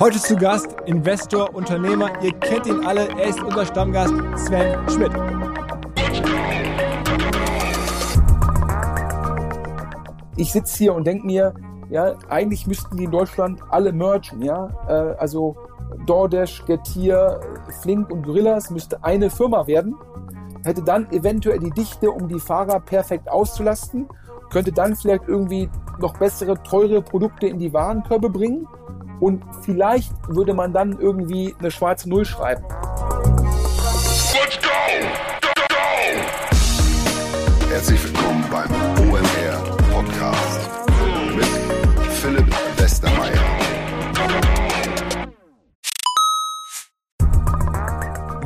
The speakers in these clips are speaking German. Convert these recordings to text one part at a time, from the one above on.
Heute zu Gast Investor, Unternehmer. Ihr kennt ihn alle. Er ist unser Stammgast Sven Schmidt. Ich sitze hier und denke mir, ja, eigentlich müssten die in Deutschland alle mergen, ja. Äh, also DoorDash, Getir, Flink und Gorillas müsste eine Firma werden. Hätte dann eventuell die Dichte, um die Fahrer perfekt auszulasten. Könnte dann vielleicht irgendwie noch bessere, teure Produkte in die Warenkörbe bringen und vielleicht würde man dann irgendwie eine schwarze Null schreiben. Let's go! Go, go! Herzlich willkommen beim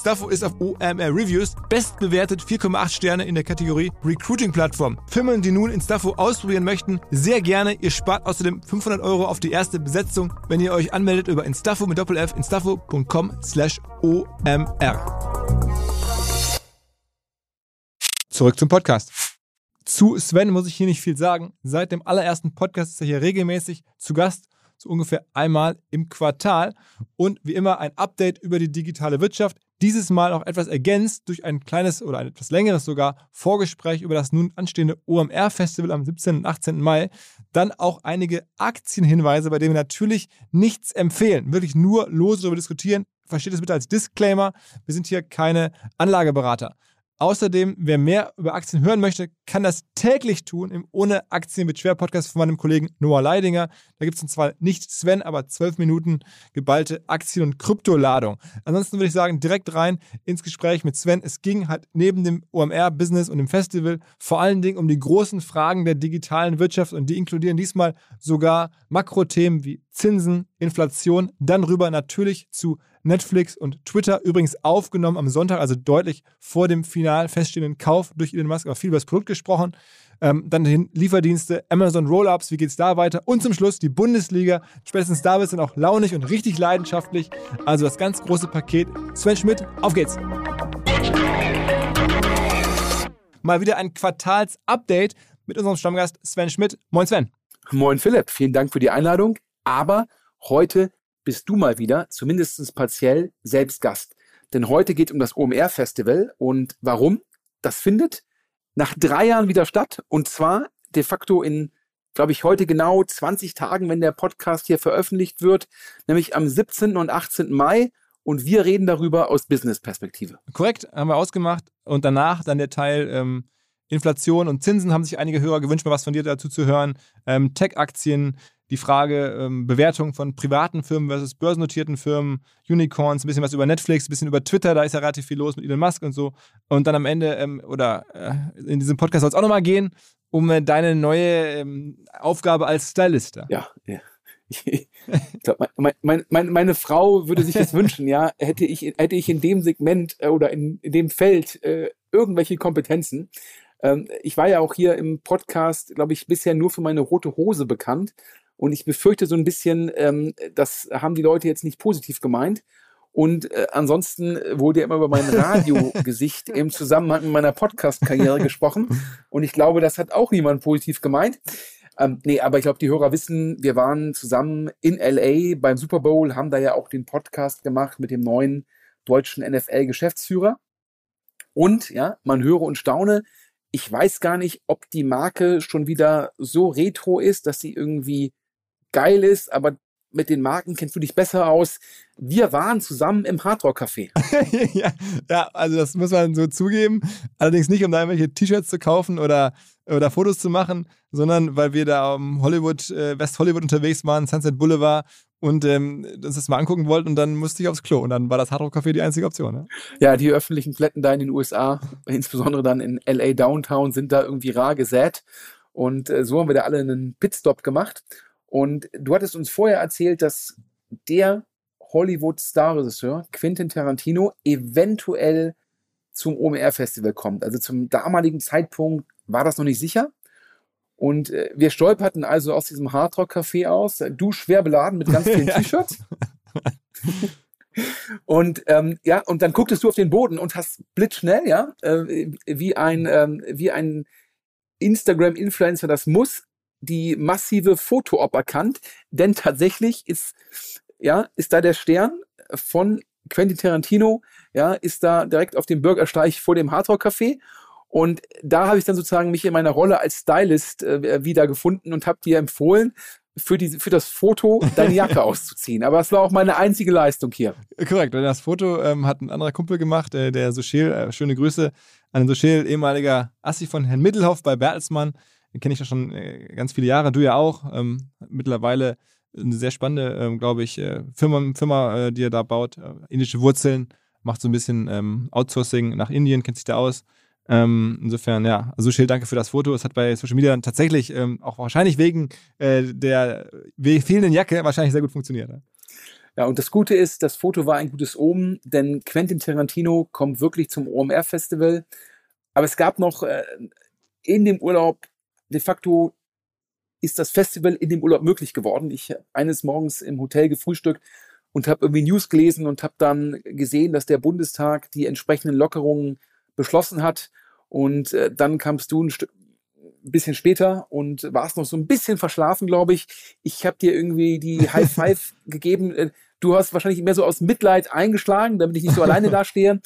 Instaffo ist auf OMR Reviews bestbewertet 4,8 Sterne in der Kategorie Recruiting Plattform. Firmen, die nun Instaffo ausprobieren möchten, sehr gerne. Ihr spart außerdem 500 Euro auf die erste Besetzung, wenn ihr euch anmeldet über Instaffo mit Doppel-F, instaffo.com slash OMR. Zurück zum Podcast. Zu Sven muss ich hier nicht viel sagen. Seit dem allerersten Podcast ist er hier regelmäßig zu Gast, so ungefähr einmal im Quartal. Und wie immer ein Update über die digitale Wirtschaft. Dieses Mal auch etwas ergänzt durch ein kleines oder ein etwas längeres sogar Vorgespräch über das nun anstehende OMR-Festival am 17. und 18. Mai. Dann auch einige Aktienhinweise, bei denen wir natürlich nichts empfehlen. Wirklich nur lose darüber diskutieren. Versteht es bitte als Disclaimer. Wir sind hier keine Anlageberater. Außerdem, wer mehr über Aktien hören möchte, kann das täglich tun im Ohne Aktien mit Schwer Podcast von meinem Kollegen Noah Leidinger. Da gibt es zwar nicht Sven, aber zwölf Minuten geballte Aktien- und Kryptoladung. Ansonsten würde ich sagen, direkt rein ins Gespräch mit Sven. Es ging halt neben dem OMR-Business und dem Festival vor allen Dingen um die großen Fragen der digitalen Wirtschaft und die inkludieren diesmal sogar Makrothemen wie Zinsen, Inflation, dann rüber natürlich zu Netflix und Twitter. Übrigens aufgenommen am Sonntag, also deutlich vor dem final feststehenden Kauf durch Elon Musk, aber viel über das Produkt gesprochen. Ähm, dann den Lieferdienste, Amazon Rollups, wie geht's da weiter? Und zum Schluss die Bundesliga. Spätestens da wird es auch launig und richtig leidenschaftlich. Also das ganz große Paket. Sven Schmidt, auf geht's! Mal wieder ein Quartals-Update mit unserem Stammgast Sven Schmidt. Moin Sven. Moin Philipp, vielen Dank für die Einladung. Aber heute bist du mal wieder, zumindest partiell, selbst Gast. Denn heute geht es um das OMR-Festival. Und warum? Das findet nach drei Jahren wieder statt. Und zwar de facto in, glaube ich, heute genau 20 Tagen, wenn der Podcast hier veröffentlicht wird, nämlich am 17. und 18. Mai. Und wir reden darüber aus Business-Perspektive. Korrekt, haben wir ausgemacht. Und danach dann der Teil ähm, Inflation und Zinsen haben sich einige Hörer gewünscht, mal was von dir dazu zu hören. Ähm, Tech-Aktien, die Frage ähm, Bewertung von privaten Firmen versus börsennotierten Firmen, Unicorns, ein bisschen was über Netflix, ein bisschen über Twitter, da ist ja relativ viel los mit Elon Musk und so. Und dann am Ende, ähm, oder äh, in diesem Podcast soll es auch nochmal gehen, um äh, deine neue ähm, Aufgabe als Stylist. Ja, ja. Ich glaub, mein, mein, mein, meine Frau würde sich das wünschen, ja, hätte ich, hätte ich in dem Segment äh, oder in, in dem Feld äh, irgendwelche Kompetenzen. Ähm, ich war ja auch hier im Podcast, glaube ich, bisher nur für meine rote Hose bekannt. Und ich befürchte so ein bisschen, ähm, das haben die Leute jetzt nicht positiv gemeint. Und äh, ansonsten wurde ja immer über mein Radiogesicht im Zusammenhang mit meiner Podcast-Karriere gesprochen. Und ich glaube, das hat auch niemand positiv gemeint. Ähm, nee, aber ich glaube, die Hörer wissen, wir waren zusammen in LA beim Super Bowl, haben da ja auch den Podcast gemacht mit dem neuen deutschen NFL-Geschäftsführer. Und ja, man höre und staune, ich weiß gar nicht, ob die Marke schon wieder so retro ist, dass sie irgendwie geil ist, aber mit den Marken kennst du dich besser aus. Wir waren zusammen im Hardrock Café. ja, ja, also das muss man so zugeben. Allerdings nicht, um da irgendwelche T-Shirts zu kaufen oder, oder Fotos zu machen, sondern weil wir da um Hollywood, äh, West Hollywood unterwegs waren, Sunset Boulevard und ähm, uns das mal angucken wollten und dann musste ich aufs Klo und dann war das Hardrock Café die einzige Option. Ne? Ja, die öffentlichen Plätten da in den USA, insbesondere dann in LA Downtown, sind da irgendwie rar gesät und äh, so haben wir da alle einen Pitstop gemacht und du hattest uns vorher erzählt, dass der Hollywood-Star-Regisseur Quentin Tarantino eventuell zum OMR-Festival kommt. Also zum damaligen Zeitpunkt war das noch nicht sicher. Und äh, wir stolperten also aus diesem Hardrock-Café aus, du schwer beladen mit ganz vielen T-Shirts. und ähm, ja, und dann gucktest du auf den Boden und hast blitzschnell, ja, äh, wie ein, ähm, wie ein Instagram-Influencer das muss, die massive Foto-Op erkannt, denn tatsächlich ist, ja, ist da der Stern von Quentin Tarantino, ja, ist da direkt auf dem Bürgersteig vor dem Hardrock Café und da habe ich dann sozusagen mich in meiner Rolle als Stylist äh, wieder gefunden und habe dir empfohlen, für, die, für das Foto deine Jacke auszuziehen. Aber es war auch meine einzige Leistung hier. Korrekt. Das Foto ähm, hat ein anderer Kumpel gemacht, äh, der Sochel. Äh, schöne Grüße an den Sochel, ehemaliger Assi von Herrn Mittelhoff bei Bertelsmann kenne ich ja schon äh, ganz viele Jahre, du ja auch. Ähm, mittlerweile eine sehr spannende, ähm, glaube ich, äh, Firma, Firma äh, die er da baut. Äh, indische Wurzeln, macht so ein bisschen ähm, Outsourcing nach Indien, kennt sich da aus. Ähm, insofern, ja, also Schild, danke für das Foto. Es hat bei Social Media dann tatsächlich ähm, auch wahrscheinlich wegen äh, der fehlenden Jacke wahrscheinlich sehr gut funktioniert. Ne? Ja, und das Gute ist, das Foto war ein gutes Omen, denn Quentin Tarantino kommt wirklich zum OMR-Festival. Aber es gab noch äh, in dem Urlaub de facto ist das Festival in dem Urlaub möglich geworden. Ich habe eines Morgens im Hotel gefrühstückt und habe irgendwie News gelesen und habe dann gesehen, dass der Bundestag die entsprechenden Lockerungen beschlossen hat. Und äh, dann kamst du ein Stück bisschen später und warst noch so ein bisschen verschlafen, glaube ich. Ich habe dir irgendwie die High Five gegeben. Du hast wahrscheinlich mehr so aus Mitleid eingeschlagen, damit ich nicht so alleine dastehe.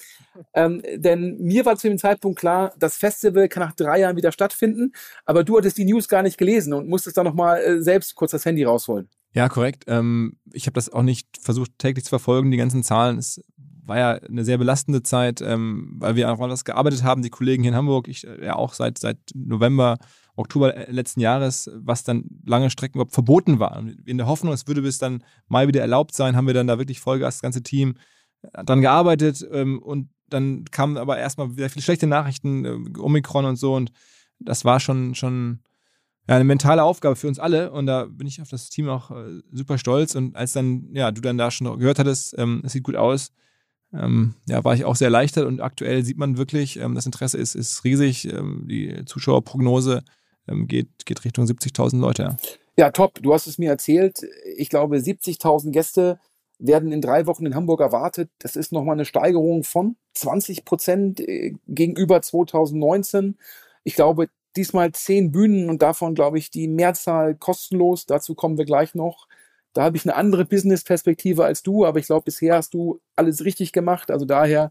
Ähm, denn mir war zu dem Zeitpunkt klar, das Festival kann nach drei Jahren wieder stattfinden, aber du hattest die News gar nicht gelesen und musstest dann nochmal äh, selbst kurz das Handy rausholen. Ja, korrekt. Ähm, ich habe das auch nicht versucht täglich zu verfolgen, die ganzen Zahlen. Es war ja eine sehr belastende Zeit, ähm, weil wir auch anders gearbeitet haben, die Kollegen hier in Hamburg, ich äh, ja auch seit, seit November Oktober letzten Jahres, was dann lange Strecken überhaupt verboten war. In der Hoffnung, es würde bis dann Mai wieder erlaubt sein, haben wir dann da wirklich Vollgas, das ganze Team, äh, dran gearbeitet ähm, und dann kamen aber erstmal sehr viele schlechte Nachrichten, äh, Omikron und so. Und das war schon, schon ja, eine mentale Aufgabe für uns alle. Und da bin ich auf das Team auch äh, super stolz. Und als dann, ja, du dann da schon gehört hattest, ähm, es sieht gut aus, ähm, ja, war ich auch sehr erleichtert. Und aktuell sieht man wirklich, ähm, das Interesse ist, ist riesig, ähm, die Zuschauerprognose geht, geht Richtung 70.000 Leute. Ja. ja, top. Du hast es mir erzählt. Ich glaube, 70.000 Gäste werden in drei Wochen in Hamburg erwartet. Das ist nochmal eine Steigerung von 20 Prozent äh, gegenüber 2019. Ich glaube, diesmal zehn Bühnen und davon, glaube ich, die Mehrzahl kostenlos. Dazu kommen wir gleich noch. Da habe ich eine andere Business-Perspektive als du, aber ich glaube, bisher hast du alles richtig gemacht. Also daher,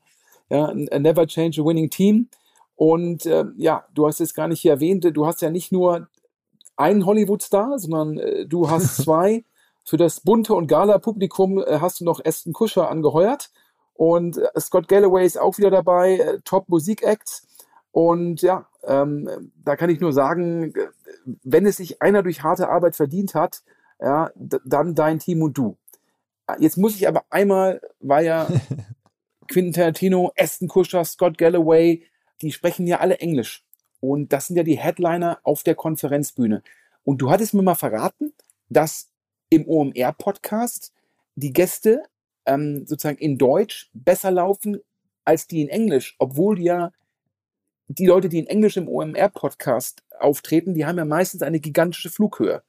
ja, never change a winning team. Und äh, ja, du hast es gar nicht hier erwähnt, du hast ja nicht nur einen Hollywood-Star, sondern äh, du hast zwei. Für das bunte und Gala-Publikum äh, hast du noch Aston Kuscher angeheuert. Und äh, Scott Galloway ist auch wieder dabei, äh, Top-Musik-Acts. Und ja, ähm, da kann ich nur sagen, äh, wenn es sich einer durch harte Arbeit verdient hat, ja, dann dein Team und du. Jetzt muss ich aber einmal, weil ja Quentin Tarantino, Aston Kuscher, Scott Galloway, die sprechen ja alle Englisch. Und das sind ja die Headliner auf der Konferenzbühne. Und du hattest mir mal verraten, dass im OMR-Podcast die Gäste ähm, sozusagen in Deutsch besser laufen als die in Englisch, obwohl ja die Leute, die in Englisch im OMR-Podcast auftreten, die haben ja meistens eine gigantische Flughöhe.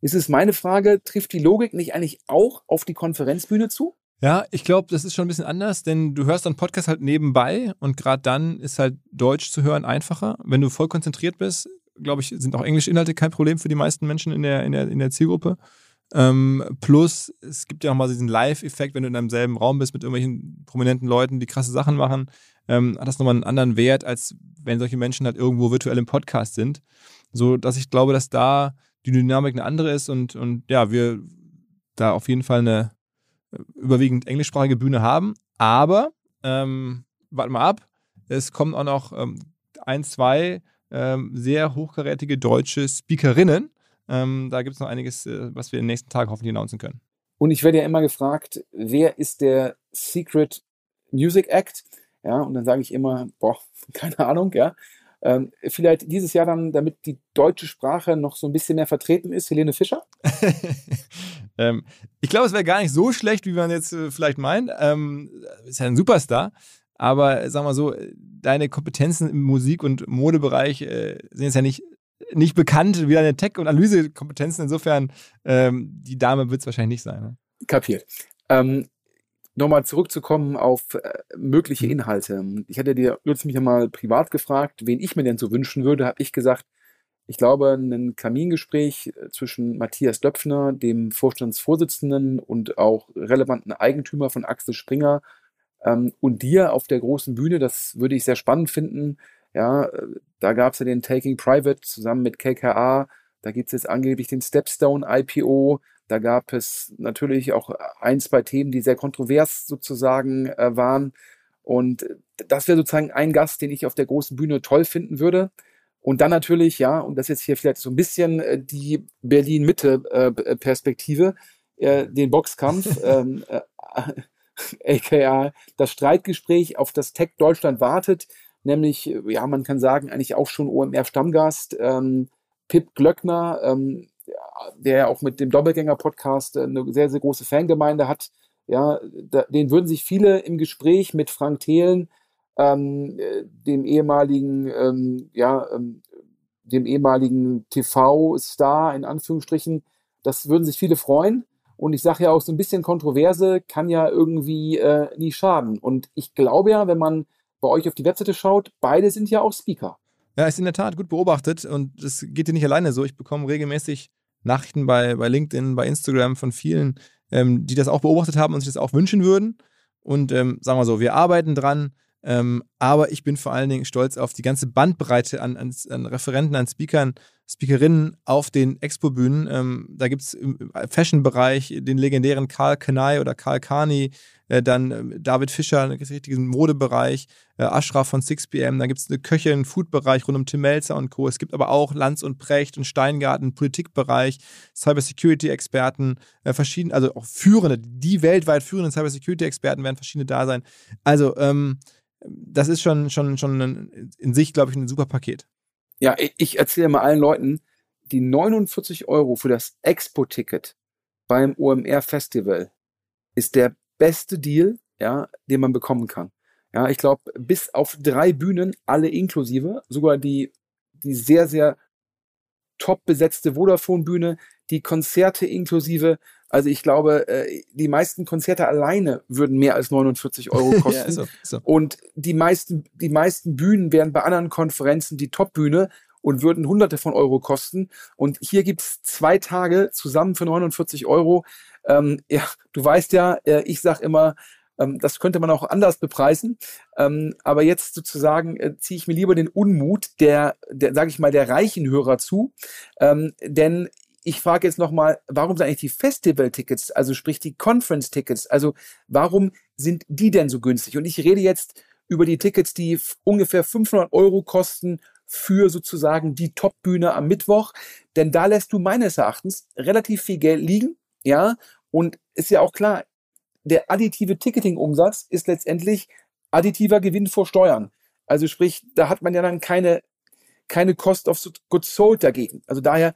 Ist es meine Frage, trifft die Logik nicht eigentlich auch auf die Konferenzbühne zu? Ja, ich glaube, das ist schon ein bisschen anders, denn du hörst dann Podcast halt nebenbei und gerade dann ist halt Deutsch zu hören einfacher. Wenn du voll konzentriert bist, glaube ich, sind auch englische Inhalte kein Problem für die meisten Menschen in der, in der, in der Zielgruppe. Ähm, plus, es gibt ja auch mal diesen Live-Effekt, wenn du in einem selben Raum bist mit irgendwelchen prominenten Leuten, die krasse Sachen machen, ähm, hat das nochmal einen anderen Wert, als wenn solche Menschen halt irgendwo virtuell im Podcast sind. So dass ich glaube, dass da die Dynamik eine andere ist und, und ja, wir da auf jeden Fall eine überwiegend englischsprachige Bühne haben. Aber, ähm, warten mal ab, es kommen auch noch ähm, ein, zwei ähm, sehr hochkarätige deutsche Speakerinnen. Ähm, da gibt es noch einiges, äh, was wir in den nächsten Tagen hoffentlich announcen können. Und ich werde ja immer gefragt, wer ist der Secret Music Act? Ja, und dann sage ich immer, boah, keine Ahnung, ja. Ähm, vielleicht dieses Jahr dann, damit die deutsche Sprache noch so ein bisschen mehr vertreten ist, Helene Fischer? ähm, ich glaube, es wäre gar nicht so schlecht, wie man jetzt äh, vielleicht meint. Ähm, ist ja ein Superstar. Aber sag mal so, deine Kompetenzen im Musik- und Modebereich äh, sind jetzt ja nicht, nicht bekannt wie deine Tech- und Analysekompetenzen. Insofern, ähm, die Dame wird es wahrscheinlich nicht sein. Ne? Kapiert. Ähm, Nochmal zurückzukommen auf äh, mögliche mhm. Inhalte. Ich hatte dir ja mal privat gefragt, wen ich mir denn so wünschen würde, habe ich gesagt, ich glaube, ein Kamingespräch äh, zwischen Matthias Döpfner, dem Vorstandsvorsitzenden und auch relevanten Eigentümer von Axel Springer ähm, und dir auf der großen Bühne, das würde ich sehr spannend finden. Ja, äh, da gab es ja den Taking Private zusammen mit KKA. Da gibt es jetzt angeblich den Stepstone IPO. Da gab es natürlich auch ein, zwei Themen, die sehr kontrovers sozusagen äh, waren. Und das wäre sozusagen ein Gast, den ich auf der großen Bühne toll finden würde. Und dann natürlich, ja, und das ist jetzt hier vielleicht so ein bisschen äh, die Berlin-Mitte-Perspektive, äh, äh, den Boxkampf. ähm, aka das Streitgespräch, auf das Tech Deutschland wartet, nämlich, ja, man kann sagen, eigentlich auch schon OMR-Stammgast, ähm, Pip Glöckner, ähm, der ja auch mit dem Doppelgänger-Podcast eine sehr, sehr große Fangemeinde hat. Ja, da, den würden sich viele im Gespräch mit Frank Thelen, ähm, dem ehemaligen, ähm, ja, ähm, dem ehemaligen TV-Star in Anführungsstrichen, das würden sich viele freuen. Und ich sage ja auch, so ein bisschen Kontroverse kann ja irgendwie äh, nie schaden. Und ich glaube ja, wenn man bei euch auf die Webseite schaut, beide sind ja auch Speaker. Ja, ist in der Tat gut beobachtet und es geht dir nicht alleine so. Ich bekomme regelmäßig Nachrichten bei, bei LinkedIn, bei Instagram von vielen, ähm, die das auch beobachtet haben und sich das auch wünschen würden. Und ähm, sagen wir so, wir arbeiten dran. Ähm, aber ich bin vor allen Dingen stolz auf die ganze Bandbreite an, an, an Referenten, an Speakern, Speakerinnen auf den Expo-Bühnen. Ähm, da gibt es im Fashion-Bereich den legendären Karl Kanai oder Karl Kani, äh, dann äh, David Fischer, einen richtigen Modebereich, äh, Ashraf von 6pm, dann gibt es eine Köchin, Food-Bereich rund um Tim Melzer und Co. Es gibt aber auch Lanz und Precht und Steingarten, Politikbereich, Cybersecurity-Experten, äh, verschiedene, also auch führende, die weltweit führenden Cybersecurity-Experten werden verschiedene da sein. Also, ähm, das ist schon, schon, schon in sich, glaube ich, ein super Paket. Ja, ich erzähle mal allen Leuten, die 49 Euro für das Expo-Ticket beim OMR Festival ist der beste Deal, ja, den man bekommen kann. Ja, ich glaube, bis auf drei Bühnen, alle inklusive, sogar die, die sehr, sehr top besetzte Vodafone-Bühne, die Konzerte inklusive, also ich glaube, äh, die meisten Konzerte alleine würden mehr als 49 Euro kosten. ja, so, so. Und die meisten, die meisten Bühnen wären bei anderen Konferenzen die Top-Bühne und würden hunderte von Euro kosten. Und hier gibt's zwei Tage zusammen für 49 Euro. Ähm, ja, du weißt ja, äh, ich sag immer, ähm, das könnte man auch anders bepreisen. Ähm, aber jetzt sozusagen äh, ziehe ich mir lieber den Unmut der, der sage ich mal, der reichen Hörer zu. Ähm, denn ich frage jetzt nochmal, warum sind eigentlich die Festival-Tickets, also sprich die Conference-Tickets, also warum sind die denn so günstig? Und ich rede jetzt über die Tickets, die ungefähr 500 Euro kosten für sozusagen die Top-Bühne am Mittwoch, denn da lässt du meines Erachtens relativ viel Geld liegen, ja, und ist ja auch klar, der additive Ticketing-Umsatz ist letztendlich additiver Gewinn vor Steuern. Also sprich, da hat man ja dann keine, keine Cost of Goods Sold dagegen. Also daher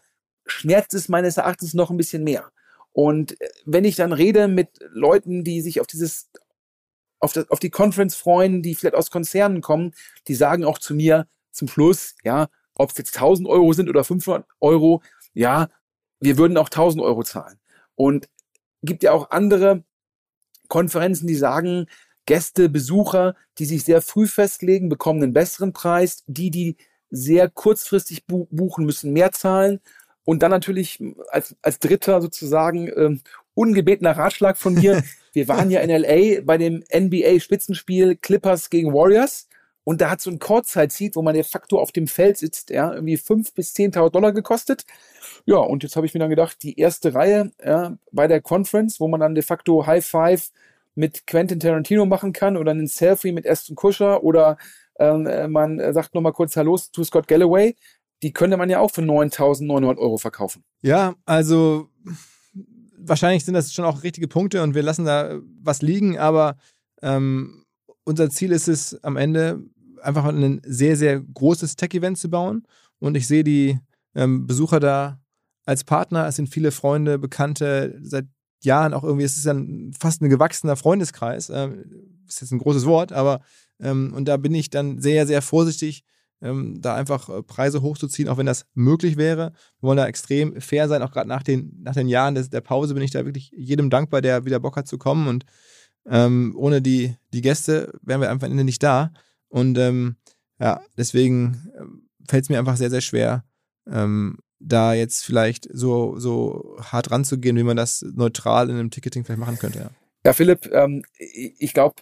schmerzt es meines Erachtens noch ein bisschen mehr. Und äh, wenn ich dann rede mit Leuten, die sich auf dieses, auf, das, auf die Conference freuen, die vielleicht aus Konzernen kommen, die sagen auch zu mir zum Schluss, ja, ob es jetzt 1000 Euro sind oder 500 Euro, ja, wir würden auch 1000 Euro zahlen. Und gibt ja auch andere Konferenzen, die sagen, Gäste, Besucher, die sich sehr früh festlegen, bekommen einen besseren Preis. Die, die sehr kurzfristig buchen, müssen mehr zahlen. Und dann natürlich als, als dritter sozusagen ähm, ungebetener Ratschlag von mir. Wir waren ja in LA bei dem NBA-Spitzenspiel Clippers gegen Warriors. Und da hat so ein Kurzzeit-Seat, wo man de facto auf dem Feld sitzt, ja, irgendwie fünf bis 10.000 Dollar gekostet. Ja, und jetzt habe ich mir dann gedacht, die erste Reihe ja, bei der Conference, wo man dann de facto High Five mit Quentin Tarantino machen kann oder einen Selfie mit Aston Kusher oder ähm, äh, man sagt nochmal kurz Hallo zu Scott Galloway, die könnte man ja auch für 9.900 Euro verkaufen. Ja, also wahrscheinlich sind das schon auch richtige Punkte und wir lassen da was liegen, aber ähm, unser Ziel ist es am Ende, einfach ein sehr, sehr großes Tech-Event zu bauen. Und ich sehe die ähm, Besucher da als Partner. Es sind viele Freunde, Bekannte, seit Jahren auch irgendwie, es ist dann fast ein gewachsener Freundeskreis. Ähm, ist jetzt ein großes Wort, aber ähm, und da bin ich dann sehr, sehr vorsichtig, ähm, da einfach äh, Preise hochzuziehen, auch wenn das möglich wäre. Wir wollen da extrem fair sein, auch gerade nach den, nach den Jahren des, der Pause bin ich da wirklich jedem dankbar, der wieder Bock hat zu kommen und ähm, ohne die, die Gäste wären wir einfach am Ende nicht da. Und ähm, ja, deswegen ähm, fällt es mir einfach sehr, sehr schwer, ähm, da jetzt vielleicht so, so hart ranzugehen, wie man das neutral in einem Ticketing vielleicht machen könnte. Ja, ja Philipp, ähm, ich glaube,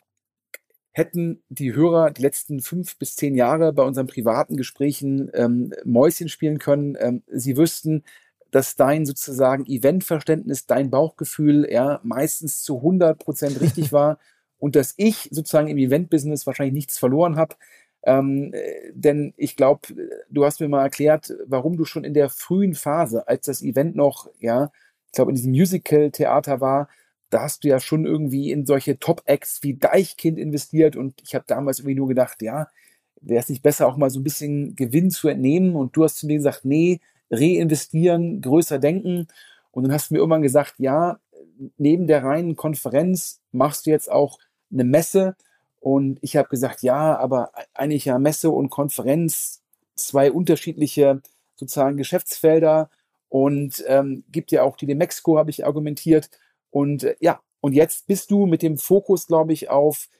hätten die Hörer die letzten fünf bis zehn Jahre bei unseren privaten Gesprächen ähm, Mäuschen spielen können, ähm, sie wüssten, dass dein sozusagen Eventverständnis, dein Bauchgefühl ja meistens zu 100 Prozent richtig war und dass ich sozusagen im Eventbusiness wahrscheinlich nichts verloren habe. Ähm, denn ich glaube, du hast mir mal erklärt, warum du schon in der frühen Phase, als das Event noch, ja, ich glaube, in diesem Musical-Theater war, da hast du ja schon irgendwie in solche Top-Acts wie Deichkind investiert und ich habe damals irgendwie nur gedacht, ja, wäre es nicht besser, auch mal so ein bisschen Gewinn zu entnehmen und du hast zu mir gesagt, nee, reinvestieren, größer denken und dann hast du mir irgendwann gesagt, ja, neben der reinen Konferenz machst du jetzt auch eine Messe. Und ich habe gesagt, ja, aber eigentlich ja Messe und Konferenz, zwei unterschiedliche sozusagen Geschäftsfelder und ähm, gibt ja auch die Demexco, habe ich argumentiert. Und äh, ja, und jetzt bist du mit dem Fokus, glaube ich, auf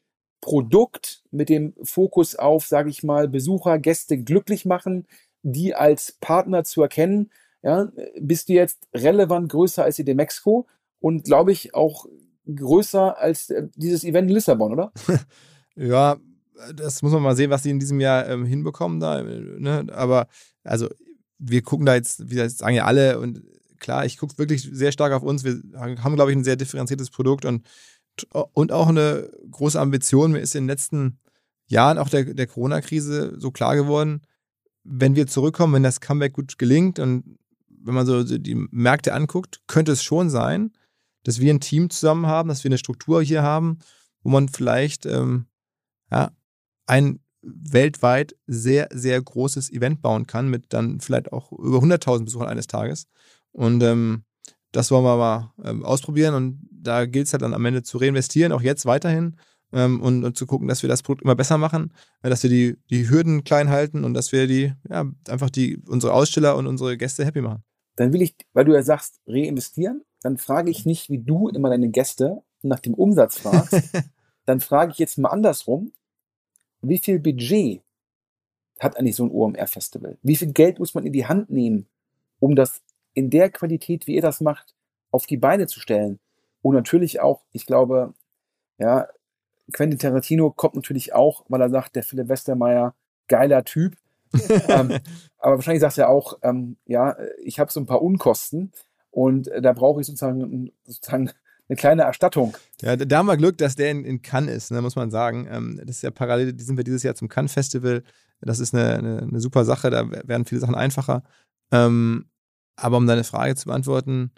Produkt, mit dem Fokus auf, sage ich mal, Besucher, Gäste glücklich machen, die als Partner zu erkennen. Ja, bist du jetzt relevant größer als die Demexco und glaube ich auch größer als äh, dieses Event in Lissabon, oder? ja, das muss man mal sehen, was sie in diesem Jahr ähm, hinbekommen da. Ne? Aber also wir gucken da jetzt, wie das sagen ja alle und klar, ich gucke wirklich sehr stark auf uns. Wir haben, glaube ich, ein sehr differenziertes Produkt und, und auch eine große Ambition. Mir ist in den letzten Jahren auch der, der Corona-Krise so klar geworden, wenn wir zurückkommen, wenn das Comeback gut gelingt und wenn man so die Märkte anguckt, könnte es schon sein, dass wir ein Team zusammen haben, dass wir eine Struktur hier haben, wo man vielleicht ähm, ja, ein weltweit sehr, sehr großes Event bauen kann, mit dann vielleicht auch über 100.000 Besuchern eines Tages. Und ähm, das wollen wir mal ähm, ausprobieren und da gilt es halt dann am Ende zu reinvestieren, auch jetzt weiterhin ähm, und, und, zu gucken, dass wir das Produkt immer besser machen, äh, dass wir die, die Hürden klein halten und dass wir die, ja, einfach die, unsere Aussteller und unsere Gäste happy machen. Dann will ich, weil du ja sagst, reinvestieren, dann frage ich nicht, wie du immer deine Gäste nach dem Umsatz fragst. dann frage ich jetzt mal andersrum, wie viel Budget hat eigentlich so ein OMR-Festival? Wie viel Geld muss man in die Hand nehmen, um das in der Qualität, wie ihr das macht, auf die Beine zu stellen? Und natürlich auch, ich glaube, ja, Quentin Tarantino kommt natürlich auch, weil er sagt, der Philipp Westermeier, geiler Typ. ähm, aber wahrscheinlich sagt er auch, ähm, ja, ich habe so ein paar Unkosten und äh, da brauche ich sozusagen, sozusagen eine kleine Erstattung. Ja, da haben wir Glück, dass der in, in Cannes ist, ne, muss man sagen. Ähm, das ist ja parallel, die sind wir dieses Jahr zum Cannes Festival. Das ist eine, eine, eine super Sache, da werden viele Sachen einfacher. Ähm, aber um deine Frage zu beantworten,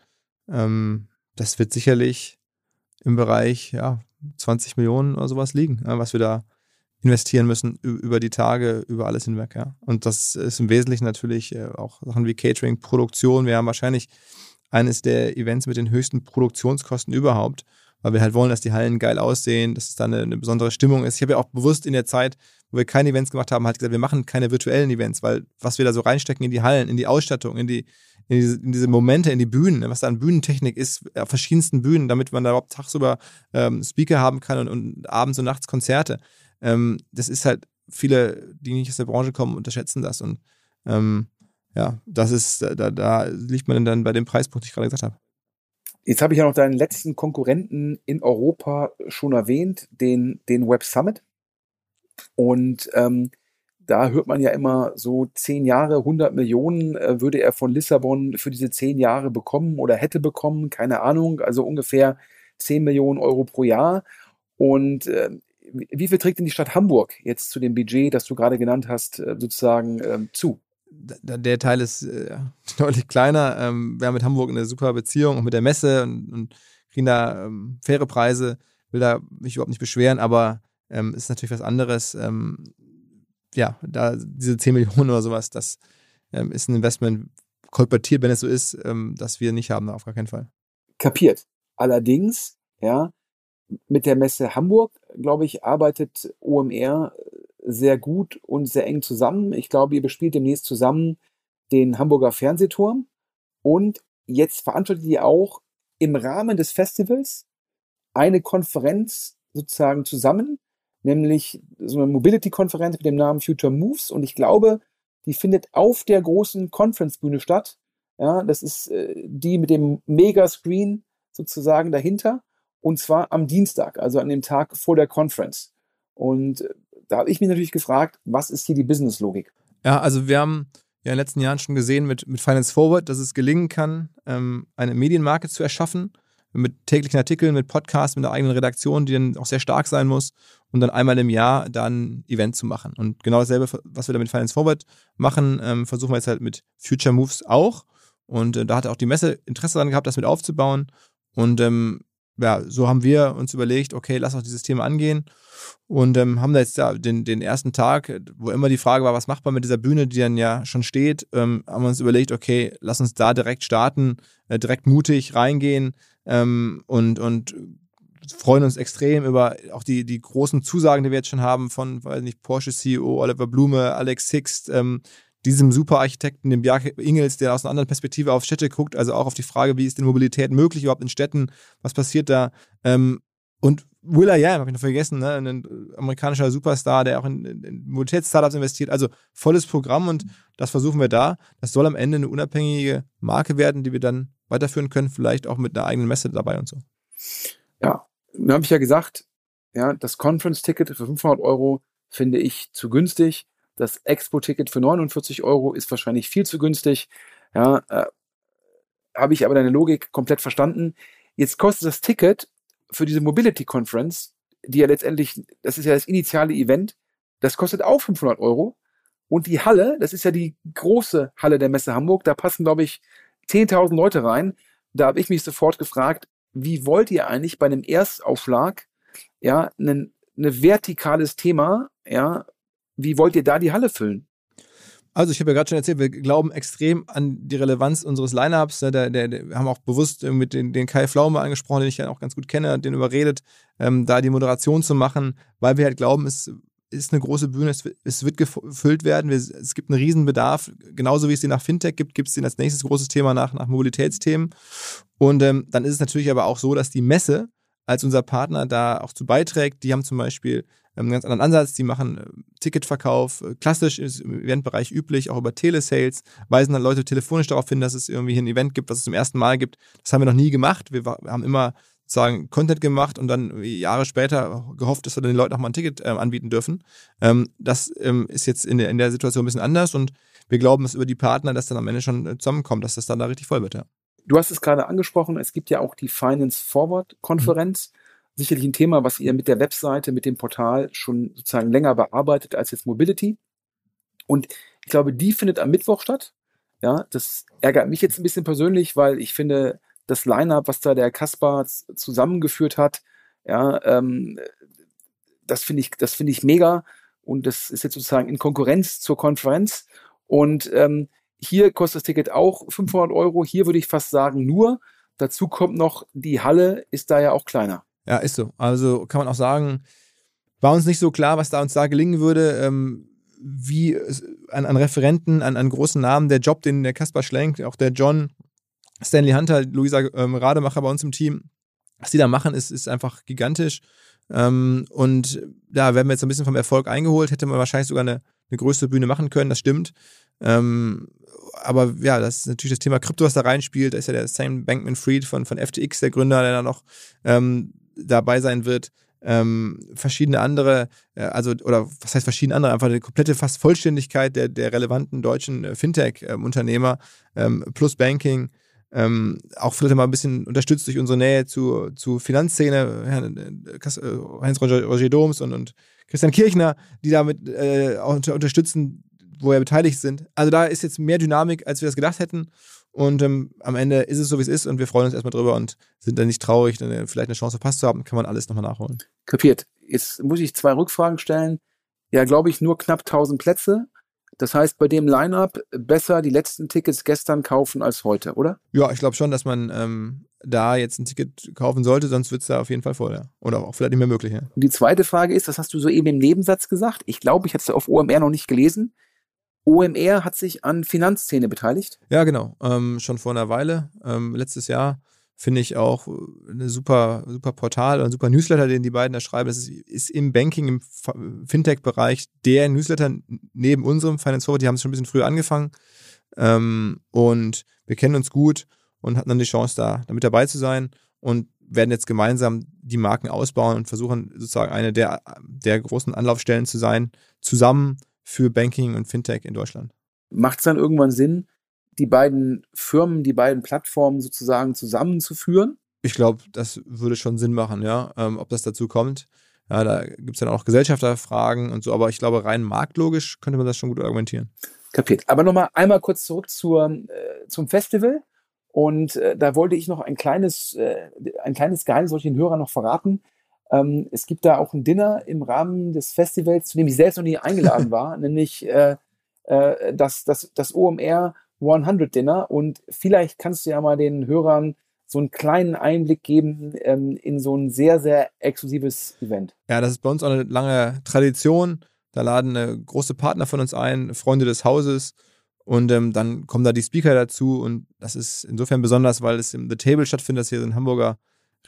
ähm, das wird sicherlich im Bereich ja, 20 Millionen oder sowas liegen, ja, was wir da investieren müssen über die Tage, über alles hinweg. Ja. Und das ist im Wesentlichen natürlich äh, auch Sachen wie Catering, Produktion. Wir haben wahrscheinlich eines der Events mit den höchsten Produktionskosten überhaupt, weil wir halt wollen, dass die Hallen geil aussehen, dass es da eine, eine besondere Stimmung ist. Ich habe ja auch bewusst in der Zeit, wo wir keine Events gemacht haben, halt gesagt, wir machen keine virtuellen Events, weil was wir da so reinstecken in die Hallen, in die Ausstattung, in die, in diese, in diese Momente, in die Bühnen, was da an Bühnentechnik ist, auf verschiedensten Bühnen, damit man da überhaupt tagsüber ähm, Speaker haben kann und, und abends und nachts Konzerte. Ähm, das ist halt, viele, die nicht aus der Branche kommen, unterschätzen das und ähm, ja, das ist, da, da liegt man dann bei dem Preispunkt, den ich gerade gesagt habe. Jetzt habe ich ja noch deinen letzten Konkurrenten in Europa schon erwähnt, den, den Web Summit. Und ähm, da hört man ja immer so zehn Jahre, 100 Millionen äh, würde er von Lissabon für diese zehn Jahre bekommen oder hätte bekommen, keine Ahnung, also ungefähr 10 Millionen Euro pro Jahr. Und äh, wie viel trägt denn die Stadt Hamburg jetzt zu dem Budget, das du gerade genannt hast, äh, sozusagen äh, zu? Der Teil ist äh, deutlich kleiner. Ähm, wir haben mit Hamburg eine super Beziehung, auch mit der Messe und, und kriegen da ähm, faire Preise. Will da mich überhaupt nicht beschweren, aber ähm, ist natürlich was anderes. Ähm, ja, da diese 10 Millionen oder sowas, das ähm, ist ein Investment, kolportiert, wenn es so ist, ähm, dass wir nicht haben, auf gar keinen Fall. Kapiert. Allerdings, ja, mit der Messe Hamburg, glaube ich, arbeitet OMR sehr gut und sehr eng zusammen. Ich glaube, ihr bespielt demnächst zusammen den Hamburger Fernsehturm und jetzt veranstaltet ihr auch im Rahmen des Festivals eine Konferenz sozusagen zusammen, nämlich so eine Mobility-Konferenz mit dem Namen Future Moves. Und ich glaube, die findet auf der großen Conference-Bühne statt. Ja, das ist äh, die mit dem Mega-Screen sozusagen dahinter. Und zwar am Dienstag, also an dem Tag vor der Conference. Und äh, da habe ich mich natürlich gefragt, was ist hier die Business-Logik? Ja, also wir haben ja in den letzten Jahren schon gesehen mit, mit Finance Forward, dass es gelingen kann, ähm, eine Medienmarke zu erschaffen mit täglichen Artikeln, mit Podcasts, mit einer eigenen Redaktion, die dann auch sehr stark sein muss und dann einmal im Jahr dann ein Event zu machen. Und genau dasselbe, was wir da mit Finance Forward machen, ähm, versuchen wir jetzt halt mit Future Moves auch. Und äh, da hat auch die Messe Interesse daran gehabt, das mit aufzubauen. Und ähm, ja, so haben wir uns überlegt, okay, lass uns dieses Thema angehen. Und ähm, haben da jetzt ja den, den ersten Tag, wo immer die Frage war, was macht man mit dieser Bühne, die dann ja schon steht, ähm, haben wir uns überlegt, okay, lass uns da direkt starten, äh, direkt mutig reingehen ähm, und, und freuen uns extrem über auch die, die großen Zusagen, die wir jetzt schon haben von, weiß nicht, Porsche CEO Oliver Blume, Alex Sixt, ähm, diesem Superarchitekten, dem Bjarke Ingels, der aus einer anderen Perspektive auf Städte guckt, also auch auf die Frage, wie ist denn Mobilität möglich überhaupt in Städten, was passiert da? Ähm, und Will I Am, habe ich noch vergessen, ne? ein amerikanischer Superstar, der auch in, in Mobilitätsstartups investiert. Also volles Programm und das versuchen wir da. Das soll am Ende eine unabhängige Marke werden, die wir dann weiterführen können, vielleicht auch mit einer eigenen Messe dabei und so. Ja, dann habe ich ja gesagt, ja, das Conference-Ticket für 500 Euro finde ich zu günstig. Das Expo-Ticket für 49 Euro ist wahrscheinlich viel zu günstig. Ja, äh, habe ich aber deine Logik komplett verstanden. Jetzt kostet das Ticket für diese Mobility Conference, die ja letztendlich, das ist ja das initiale Event, das kostet auch 500 Euro. Und die Halle, das ist ja die große Halle der Messe Hamburg, da passen, glaube ich, 10.000 Leute rein. Da habe ich mich sofort gefragt, wie wollt ihr eigentlich bei einem Erstaufschlag, ja, ein, ein vertikales Thema, ja, wie wollt ihr da die Halle füllen? Also ich habe ja gerade schon erzählt, wir glauben extrem an die Relevanz unseres Lineups. Ne? Der, der, der, wir haben auch bewusst mit den, den Kai Flaume angesprochen, den ich ja auch ganz gut kenne, den überredet, ähm, da die Moderation zu machen, weil wir halt glauben, es ist eine große Bühne, es, es wird gefüllt werden, wir, es gibt einen Riesenbedarf, genauso wie es den nach Fintech gibt, gibt es den als nächstes großes Thema nach, nach Mobilitätsthemen. Und ähm, dann ist es natürlich aber auch so, dass die Messe als unser Partner da auch zu beiträgt. Die haben zum Beispiel einen ganz anderen Ansatz. Die machen äh, Ticketverkauf, äh, klassisch ist im Eventbereich üblich, auch über Telesales, weisen dann Leute telefonisch darauf hin, dass es irgendwie ein Event gibt, was es zum ersten Mal gibt. Das haben wir noch nie gemacht. Wir, haben immer sozusagen Content gemacht und dann Jahre später gehofft, dass wir den Leuten auch mal ein Ticket äh, anbieten dürfen. Ähm, das ähm, ist jetzt in der, in der Situation ein bisschen anders und wir glauben, dass über die Partner das dann am Ende schon äh, zusammenkommt, dass das dann da richtig voll wird. Ja. Du hast es gerade angesprochen, es gibt ja auch die Finance Forward Konferenz. Mhm. Sicherlich ein Thema, was ihr mit der Webseite, mit dem Portal schon sozusagen länger bearbeitet als jetzt Mobility. Und ich glaube, die findet am Mittwoch statt. Ja, das ärgert mich jetzt ein bisschen persönlich, weil ich finde, das Line-up, was da der Kaspar zusammengeführt hat, ja, ähm, das finde ich, das finde ich mega. Und das ist jetzt sozusagen in Konkurrenz zur Konferenz. Und ähm, hier kostet das Ticket auch 500 Euro. Hier würde ich fast sagen nur. Dazu kommt noch, die Halle ist da ja auch kleiner. Ja, ist so. Also kann man auch sagen, war uns nicht so klar, was da uns da gelingen würde. Ähm, wie an, an Referenten, an, an großen Namen, der Job, den der Kaspar schlenkt, auch der John, Stanley Hunter, Luisa ähm, Rademacher bei uns im Team, was die da machen, ist, ist einfach gigantisch. Ähm, und ja, werden wir jetzt ein bisschen vom Erfolg eingeholt, hätte man wahrscheinlich sogar eine, eine größere Bühne machen können, das stimmt. Ähm, aber ja, das ist natürlich das Thema Krypto, was da reinspielt. Da ist ja der Sam Bankman-Fried von, von FTX, der Gründer, der da noch ähm, dabei sein wird. Ähm, verschiedene andere, äh, also, oder was heißt verschiedene andere, einfach eine komplette fast Vollständigkeit der, der relevanten deutschen äh, Fintech-Unternehmer ähm, plus Banking. Ähm, auch vielleicht mal ein bisschen unterstützt durch unsere Nähe zu, zu Finanzszene, äh, Heinz-Roger Roger Doms und, und Christian Kirchner, die damit äh, auch unter, unterstützen, wo wir beteiligt sind. Also da ist jetzt mehr Dynamik, als wir das gedacht hätten. Und ähm, am Ende ist es so, wie es ist und wir freuen uns erstmal drüber und sind dann nicht traurig, dann vielleicht eine Chance verpasst zu haben, kann man alles nochmal nachholen. Kapiert. Jetzt muss ich zwei Rückfragen stellen. Ja, glaube ich, nur knapp 1000 Plätze. Das heißt, bei dem Line-Up besser die letzten Tickets gestern kaufen als heute, oder? Ja, ich glaube schon, dass man ähm, da jetzt ein Ticket kaufen sollte, sonst wird es da auf jeden Fall voll, ja. Oder auch vielleicht nicht mehr möglich, ja. Und die zweite Frage ist, das hast du soeben im Nebensatz gesagt. Ich glaube, ich hatte es auf OMR noch nicht gelesen. OMR hat sich an Finanzszene beteiligt? Ja, genau. Ähm, schon vor einer Weile. Ähm, letztes Jahr finde ich auch eine super, super Portal und ein super Newsletter, den die beiden da schreiben. Das ist, ist im Banking, im Fintech-Bereich der Newsletter neben unserem Finance Forward. Die haben es schon ein bisschen früher angefangen. Ähm, und wir kennen uns gut und hatten dann die Chance, da, da mit dabei zu sein und werden jetzt gemeinsam die Marken ausbauen und versuchen sozusagen eine der, der großen Anlaufstellen zu sein, zusammen für Banking und Fintech in Deutschland. Macht es dann irgendwann Sinn, die beiden Firmen, die beiden Plattformen sozusagen zusammenzuführen? Ich glaube, das würde schon Sinn machen, ja. Ähm, ob das dazu kommt. Ja, da gibt es dann auch Gesellschafterfragen und so, aber ich glaube, rein marktlogisch könnte man das schon gut argumentieren. Kapiert. Aber nochmal einmal kurz zurück zur, äh, zum Festival. Und äh, da wollte ich noch ein kleines, äh, ein kleines Geheimnis, den Hörern noch verraten. Ähm, es gibt da auch ein Dinner im Rahmen des Festivals, zu dem ich selbst noch nie eingeladen war, nämlich äh, äh, das, das, das OMR 100 Dinner. Und vielleicht kannst du ja mal den Hörern so einen kleinen Einblick geben ähm, in so ein sehr, sehr exklusives Event. Ja, das ist bei uns auch eine lange Tradition. Da laden äh, große Partner von uns ein, Freunde des Hauses. Und ähm, dann kommen da die Speaker dazu. Und das ist insofern besonders, weil es im The Table stattfindet, das hier in Hamburger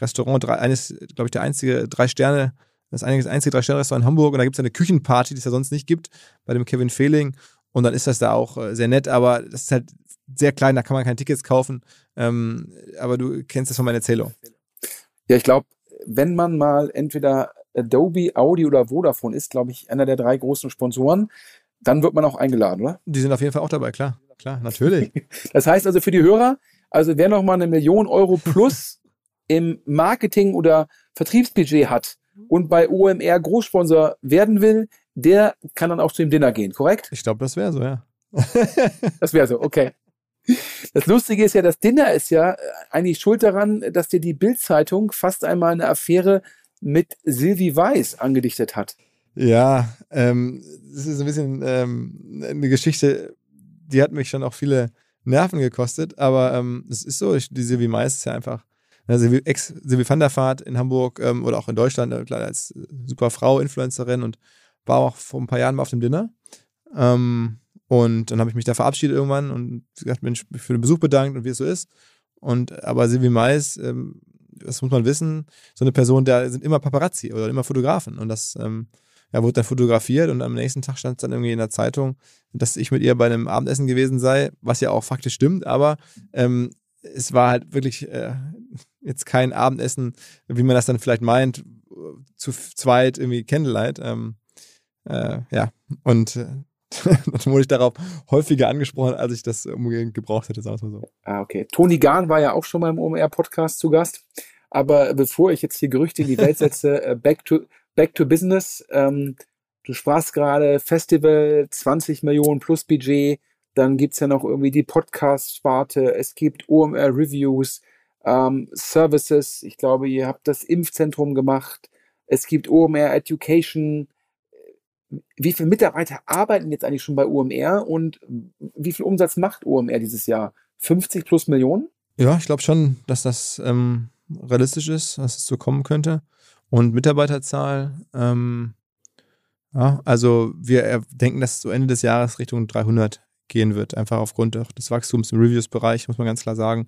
Restaurant, drei, eines, glaube ich, der einzige drei Sterne, das einzige drei Sterne Restaurant in Hamburg und da gibt es eine Küchenparty, die es ja sonst nicht gibt, bei dem Kevin Fehling und dann ist das da auch äh, sehr nett, aber das ist halt sehr klein, da kann man keine Tickets kaufen, ähm, aber du kennst das von meiner Erzählung. Ja, ich glaube, wenn man mal entweder Adobe, Audi oder Vodafone ist, glaube ich, einer der drei großen Sponsoren, dann wird man auch eingeladen, oder? Die sind auf jeden Fall auch dabei, klar. Klar, natürlich. das heißt also für die Hörer, also wer noch mal eine Million Euro plus im Marketing- oder Vertriebsbudget hat und bei OMR Großsponsor werden will, der kann dann auch zu dem Dinner gehen, korrekt? Ich glaube, das wäre so, ja. das wäre so, okay. Das Lustige ist ja, das Dinner ist ja eigentlich schuld daran, dass dir die Bild-Zeitung fast einmal eine Affäre mit Sylvie Weiß angedichtet hat. Ja, ähm, das ist ein bisschen ähm, eine Geschichte, die hat mich schon auch viele Nerven gekostet, aber ähm, es ist so, ich, die Sylvie Weiß ist ja einfach Ne, Ex-Silvi van der Vaart in Hamburg ähm, oder auch in Deutschland, äh, als super Frau, Influencerin und war auch vor ein paar Jahren mal auf dem Dinner. Ähm, und dann habe ich mich da verabschiedet irgendwann und gesagt, Mensch, für den Besuch bedankt und wie es so ist. Und aber Silvi Mais, ähm, das muss man wissen, so eine Person, da sind immer Paparazzi oder immer Fotografen. Und das ähm, ja, wurde dann fotografiert und am nächsten Tag stand es dann irgendwie in der Zeitung, dass ich mit ihr bei einem Abendessen gewesen sei, was ja auch faktisch stimmt, aber ähm, es war halt wirklich äh, jetzt kein Abendessen, wie man das dann vielleicht meint, zu zweit irgendwie Candlelight. Ähm, äh, ja, und äh, dann wurde ich darauf häufiger angesprochen, als ich das unbedingt gebraucht hätte, sagen wir mal so. Ah, okay. Toni Gahn war ja auch schon mal im OMR-Podcast zu Gast. Aber bevor ich jetzt hier Gerüchte in die Welt setze, äh, back, to, back to business. Ähm, du sprachst gerade Festival, 20 Millionen plus Budget. Dann gibt es ja noch irgendwie die Podcast-Sparte. Es gibt OMR-Reviews ähm, Services. Ich glaube, ihr habt das Impfzentrum gemacht. Es gibt OMR Education. Wie viele Mitarbeiter arbeiten jetzt eigentlich schon bei OMR und wie viel Umsatz macht OMR dieses Jahr? 50 plus Millionen? Ja, ich glaube schon, dass das ähm, realistisch ist, dass es so kommen könnte. Und Mitarbeiterzahl, ähm, ja, also wir denken, dass es so Ende des Jahres Richtung 300 gehen wird, einfach aufgrund des Wachstums im Reviews-Bereich, muss man ganz klar sagen.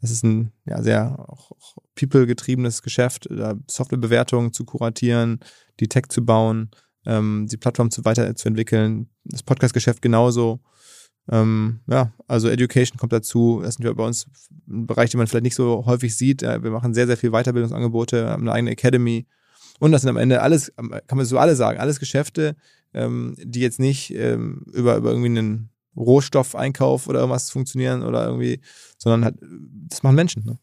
Das ist ein ja, sehr people-getriebenes Geschäft, Softwarebewertungen zu kuratieren, die Tech zu bauen, ähm, die Plattform zu weiterzuentwickeln, das Podcast-Geschäft genauso. Ähm, ja, also Education kommt dazu. Das sind bei uns ein Bereich, den man vielleicht nicht so häufig sieht. Wir machen sehr, sehr viel Weiterbildungsangebote, haben eine eigene Academy. Und das sind am Ende alles, kann man so alle sagen, alles Geschäfte, ähm, die jetzt nicht ähm, über, über irgendwie einen Rohstoffeinkauf oder irgendwas funktionieren oder irgendwie, sondern halt, das machen Menschen. Ne?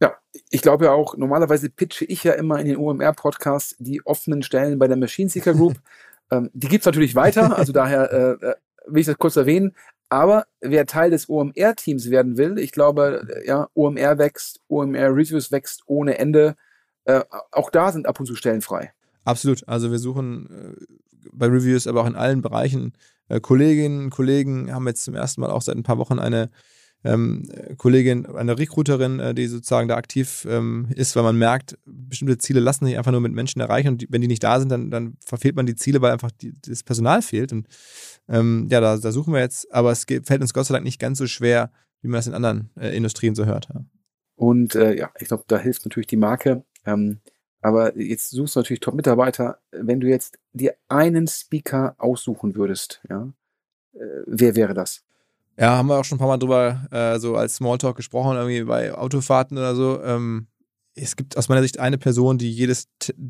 Ja, ich glaube ja auch, normalerweise pitche ich ja immer in den OMR-Podcasts die offenen Stellen bei der Machine Seeker Group. ähm, die gibt es natürlich weiter, also daher äh, äh, will ich das kurz erwähnen. Aber wer Teil des OMR-Teams werden will, ich glaube, äh, ja, OMR wächst, OMR Reviews wächst ohne Ende. Äh, auch da sind ab und zu Stellen frei. Absolut. Also wir suchen äh, bei Reviews, aber auch in allen Bereichen Kolleginnen und Kollegen, haben jetzt zum ersten Mal auch seit ein paar Wochen eine ähm, Kollegin, eine Recruiterin, äh, die sozusagen da aktiv ähm, ist, weil man merkt, bestimmte Ziele lassen sich einfach nur mit Menschen erreichen und die, wenn die nicht da sind, dann, dann verfehlt man die Ziele, weil einfach die, das Personal fehlt. Und ähm, ja, da, da, suchen wir jetzt, aber es geht, fällt uns Gott sei Dank nicht ganz so schwer, wie man das in anderen äh, Industrien so hört. Ja. Und äh, ja, ich glaube, da hilft natürlich die Marke. Ähm, aber jetzt suchst du natürlich Top-Mitarbeiter. Wenn du jetzt dir einen Speaker aussuchen würdest, ja, äh, wer wäre das? Ja, haben wir auch schon ein paar Mal drüber äh, so als Smalltalk gesprochen, irgendwie bei Autofahrten oder so. Ähm, es gibt aus meiner Sicht eine Person, die jedes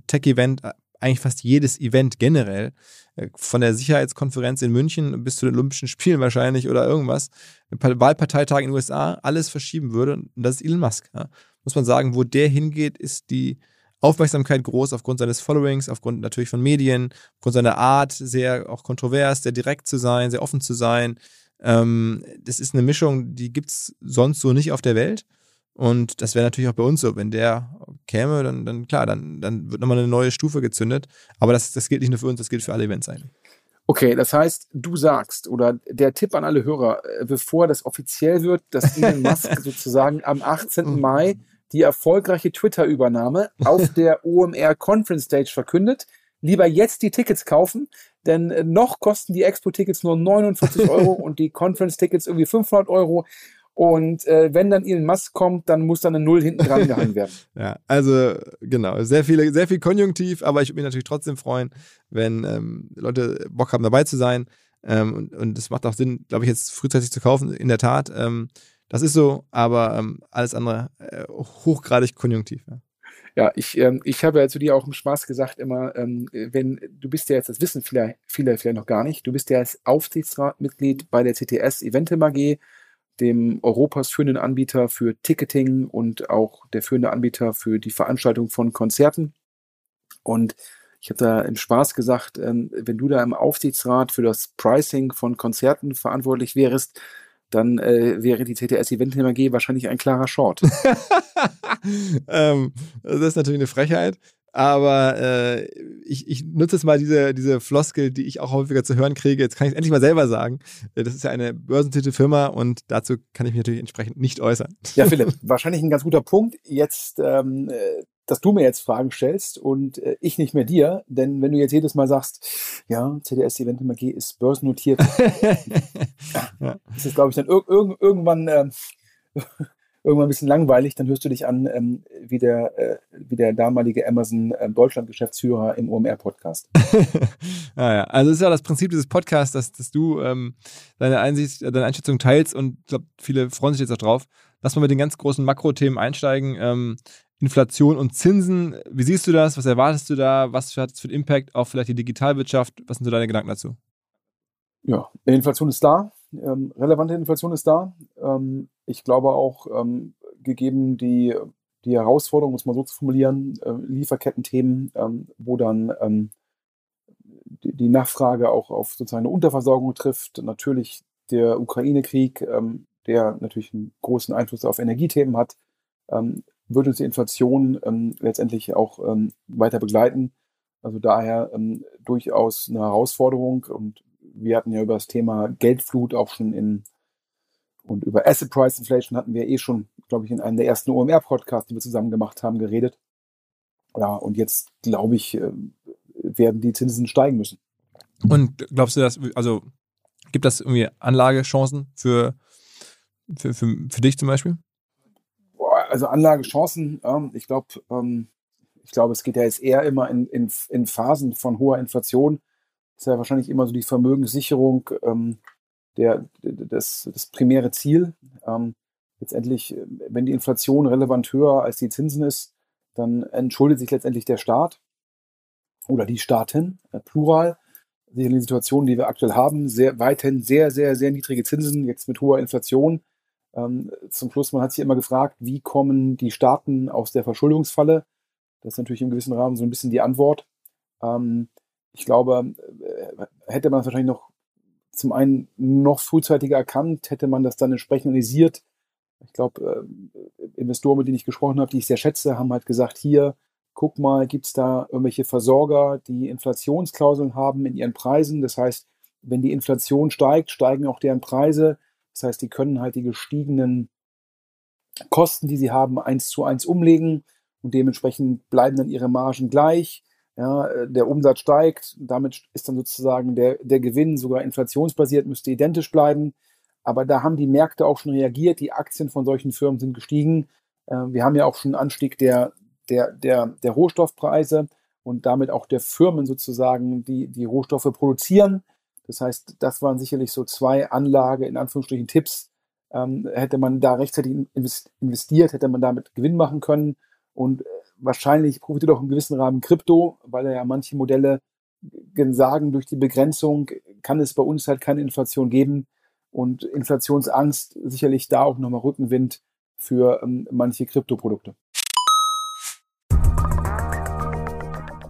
Tech-Event, äh, eigentlich fast jedes Event generell, äh, von der Sicherheitskonferenz in München bis zu den Olympischen Spielen wahrscheinlich oder irgendwas, Wahlparteitag in den USA, alles verschieben würde. Und das ist Elon Musk. Ja. Muss man sagen, wo der hingeht, ist die Aufmerksamkeit groß aufgrund seines Followings, aufgrund natürlich von Medien, aufgrund seiner Art, sehr auch kontrovers, sehr direkt zu sein, sehr offen zu sein. Ähm, das ist eine Mischung, die gibt es sonst so nicht auf der Welt. Und das wäre natürlich auch bei uns so. Wenn der käme, dann, dann klar, dann, dann wird nochmal eine neue Stufe gezündet. Aber das, das gilt nicht nur für uns, das gilt für alle Events eigentlich. Okay, das heißt, du sagst, oder der Tipp an alle Hörer, äh, bevor das offiziell wird, dass Elon Musk sozusagen am 18. Mai die erfolgreiche Twitter-Übernahme auf der OMR Conference Stage verkündet. Lieber jetzt die Tickets kaufen, denn äh, noch kosten die Expo-Tickets nur 49 Euro und die Conference-Tickets irgendwie 500 Euro. Und äh, wenn dann Elon Musk kommt, dann muss dann eine Null hinten dran gehangen werden. ja, also genau, sehr viele, sehr viel Konjunktiv, aber ich würde mich natürlich trotzdem freuen, wenn ähm, Leute Bock haben, dabei zu sein. Ähm, und es macht auch Sinn, glaube ich, jetzt frühzeitig zu kaufen, in der Tat. Ähm, das ist so, aber ähm, alles andere äh, hochgradig konjunktiv. Ja. Ja, ich, ähm, ich habe ja zu dir auch im Spaß gesagt immer, ähm, wenn du bist ja jetzt, das wissen viele, viele vielleicht noch gar nicht, du bist ja als Aufsichtsratmitglied bei der CTS Eventim AG, dem Europas führenden Anbieter für Ticketing und auch der führende Anbieter für die Veranstaltung von Konzerten. Und ich habe da im Spaß gesagt, ähm, wenn du da im Aufsichtsrat für das Pricing von Konzerten verantwortlich wärst, dann äh, wäre die CTS Event AG wahrscheinlich ein klarer Short. ähm, das ist natürlich eine Frechheit. Aber äh, ich, ich nutze jetzt mal diese, diese Floskel, die ich auch häufiger zu hören kriege. Jetzt kann ich es endlich mal selber sagen. Äh, das ist ja eine börsennotierte Firma und dazu kann ich mich natürlich entsprechend nicht äußern. Ja, Philipp, wahrscheinlich ein ganz guter Punkt. Jetzt ähm, äh, dass du mir jetzt Fragen stellst und äh, ich nicht mehr dir. Denn wenn du jetzt jedes Mal sagst, ja, CDS Event AG ist börsennotiert, ja. ist es, glaube ich, dann ir ir irgendwann, äh, irgendwann ein bisschen langweilig. Dann hörst du dich an ähm, wie, der, äh, wie der damalige Amazon äh, Deutschland-Geschäftsführer im OMR-Podcast. ah, ja. Also es ist ja das Prinzip dieses Podcasts, dass, dass du ähm, deine Einsicht, deine Einschätzung teilst und ich glaube, viele freuen sich jetzt auch drauf. Lass mal mit den ganz großen Makrothemen einsteigen. Ähm, Inflation und Zinsen. Wie siehst du das? Was erwartest du da? Was hat es für einen Impact auf vielleicht die Digitalwirtschaft? Was sind so deine Gedanken dazu? Ja, Inflation ist da. Ähm, relevante Inflation ist da. Ähm, ich glaube auch, ähm, gegeben die, die Herausforderung, muss man so zu formulieren, äh, Lieferkettenthemen, ähm, wo dann ähm, die, die, Nachfrage auch auf sozusagen eine Unterversorgung trifft. Natürlich der Ukraine-Krieg, ähm, der natürlich einen großen Einfluss auf Energiethemen hat, wird uns die Inflation ähm, letztendlich auch ähm, weiter begleiten. Also daher ähm, durchaus eine Herausforderung. Und wir hatten ja über das Thema Geldflut auch schon in und über Asset Price Inflation hatten wir eh schon, glaube ich, in einem der ersten OMR-Podcasts, die wir zusammen gemacht haben, geredet. Ja, und jetzt, glaube ich, äh, werden die Zinsen steigen müssen. Und glaubst du, dass, also gibt das irgendwie Anlagechancen für, für, für, für dich zum Beispiel? Also Anlagechancen, ähm, ich glaube, ähm, ich glaube, es geht ja jetzt eher immer in, in, in Phasen von hoher Inflation. Das ist ja wahrscheinlich immer so die Vermögenssicherung ähm, der, das, das primäre Ziel. Ähm, letztendlich, wenn die Inflation relevant höher als die Zinsen ist, dann entschuldet sich letztendlich der Staat oder die Staaten, äh, plural. Die Situation, die wir aktuell haben, sehr, weiterhin sehr, sehr, sehr niedrige Zinsen, jetzt mit hoher Inflation. Ähm, zum Schluss, man hat sich immer gefragt, wie kommen die Staaten aus der Verschuldungsfalle? Das ist natürlich im gewissen Rahmen so ein bisschen die Antwort. Ähm, ich glaube, äh, hätte man es wahrscheinlich noch zum einen noch frühzeitiger erkannt, hätte man das dann entsprechend analysiert. Ich glaube, äh, Investoren, mit denen ich gesprochen habe, die ich sehr schätze, haben halt gesagt, hier, guck mal, gibt es da irgendwelche Versorger, die Inflationsklauseln haben in ihren Preisen. Das heißt, wenn die Inflation steigt, steigen auch deren Preise. Das heißt, die können halt die gestiegenen Kosten, die sie haben, eins zu eins umlegen und dementsprechend bleiben dann ihre Margen gleich. Ja, äh, der Umsatz steigt, damit ist dann sozusagen der, der Gewinn sogar inflationsbasiert, müsste identisch bleiben. Aber da haben die Märkte auch schon reagiert, die Aktien von solchen Firmen sind gestiegen. Äh, wir haben ja auch schon einen Anstieg der, der, der, der Rohstoffpreise und damit auch der Firmen sozusagen, die die Rohstoffe produzieren. Das heißt, das waren sicherlich so zwei Anlage, in Anführungsstrichen Tipps. Ähm, hätte man da rechtzeitig investiert, hätte man damit Gewinn machen können. Und äh, wahrscheinlich profitiert auch im gewissen Rahmen Krypto, weil ja manche Modelle sagen, durch die Begrenzung kann es bei uns halt keine Inflation geben. Und Inflationsangst sicherlich da auch nochmal Rückenwind für ähm, manche Kryptoprodukte.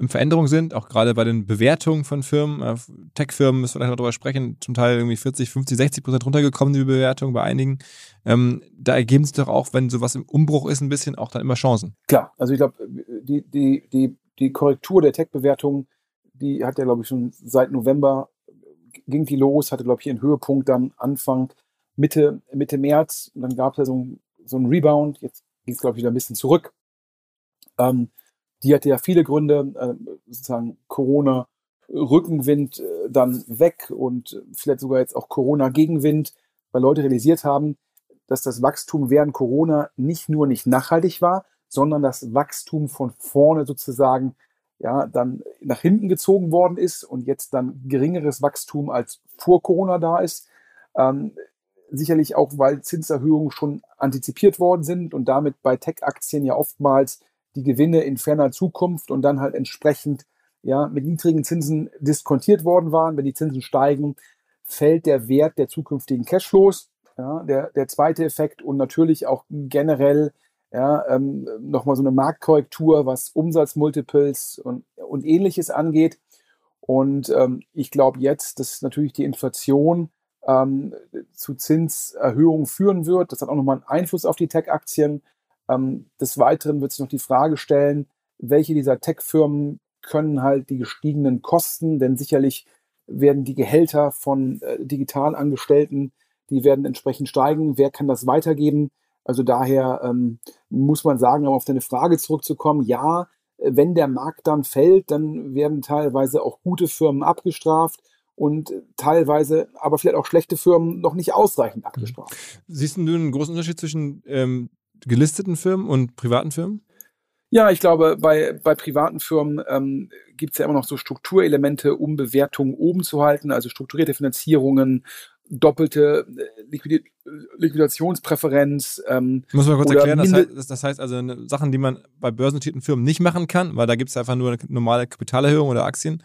in Veränderung sind, auch gerade bei den Bewertungen von Firmen. Äh, Tech-Firmen müssen wir gleich noch drüber sprechen, zum Teil irgendwie 40, 50, 60 Prozent runtergekommen, die Bewertung bei einigen. Ähm, da ergeben sich doch auch, wenn sowas im Umbruch ist, ein bisschen auch dann immer Chancen. Klar, also ich glaube, die, die, die, die Korrektur der Tech-Bewertung, die hat ja, glaube ich, schon seit November ging die los, hatte, glaube ich, ihren Höhepunkt dann Anfang, Mitte, Mitte März. Und dann gab es ja so ein, so ein Rebound. Jetzt ging es, glaube ich, wieder ein bisschen zurück. Ähm, die hatte ja viele Gründe, äh, sozusagen Corona, Rückenwind äh, dann weg und vielleicht sogar jetzt auch Corona-Gegenwind, weil Leute realisiert haben, dass das Wachstum während Corona nicht nur nicht nachhaltig war, sondern das Wachstum von vorne sozusagen ja dann nach hinten gezogen worden ist und jetzt dann geringeres Wachstum als vor Corona da ist. Ähm, sicherlich auch, weil Zinserhöhungen schon antizipiert worden sind und damit bei Tech-Aktien ja oftmals die Gewinne in ferner Zukunft und dann halt entsprechend ja mit niedrigen Zinsen diskontiert worden waren. Wenn die Zinsen steigen, fällt der Wert der zukünftigen Cashflows. Ja, der, der zweite Effekt und natürlich auch generell ja, ähm, nochmal so eine Marktkorrektur, was Umsatzmultiples und, und ähnliches angeht. Und ähm, ich glaube jetzt, dass natürlich die Inflation ähm, zu Zinserhöhungen führen wird. Das hat auch nochmal einen Einfluss auf die Tech-Aktien. Ähm, des Weiteren wird sich noch die Frage stellen, welche dieser Tech-Firmen können halt die gestiegenen Kosten, denn sicherlich werden die Gehälter von äh, Digitalangestellten, die werden entsprechend steigen. Wer kann das weitergeben? Also daher ähm, muss man sagen, um auf deine Frage zurückzukommen, ja, wenn der Markt dann fällt, dann werden teilweise auch gute Firmen abgestraft und teilweise aber vielleicht auch schlechte Firmen noch nicht ausreichend abgestraft. Siehst du einen großen Unterschied zwischen ähm, gelisteten Firmen und privaten Firmen? Ja, ich glaube, bei, bei privaten Firmen ähm, gibt es ja immer noch so Strukturelemente, um Bewertungen oben zu halten, also strukturierte Finanzierungen, doppelte äh, Liquid Liquidationspräferenz. Ähm, Muss man kurz erklären, das heißt, das heißt, also ne, Sachen, die man bei börsennotierten Firmen nicht machen kann, weil da gibt es einfach nur eine normale Kapitalerhöhung oder Aktienhandel.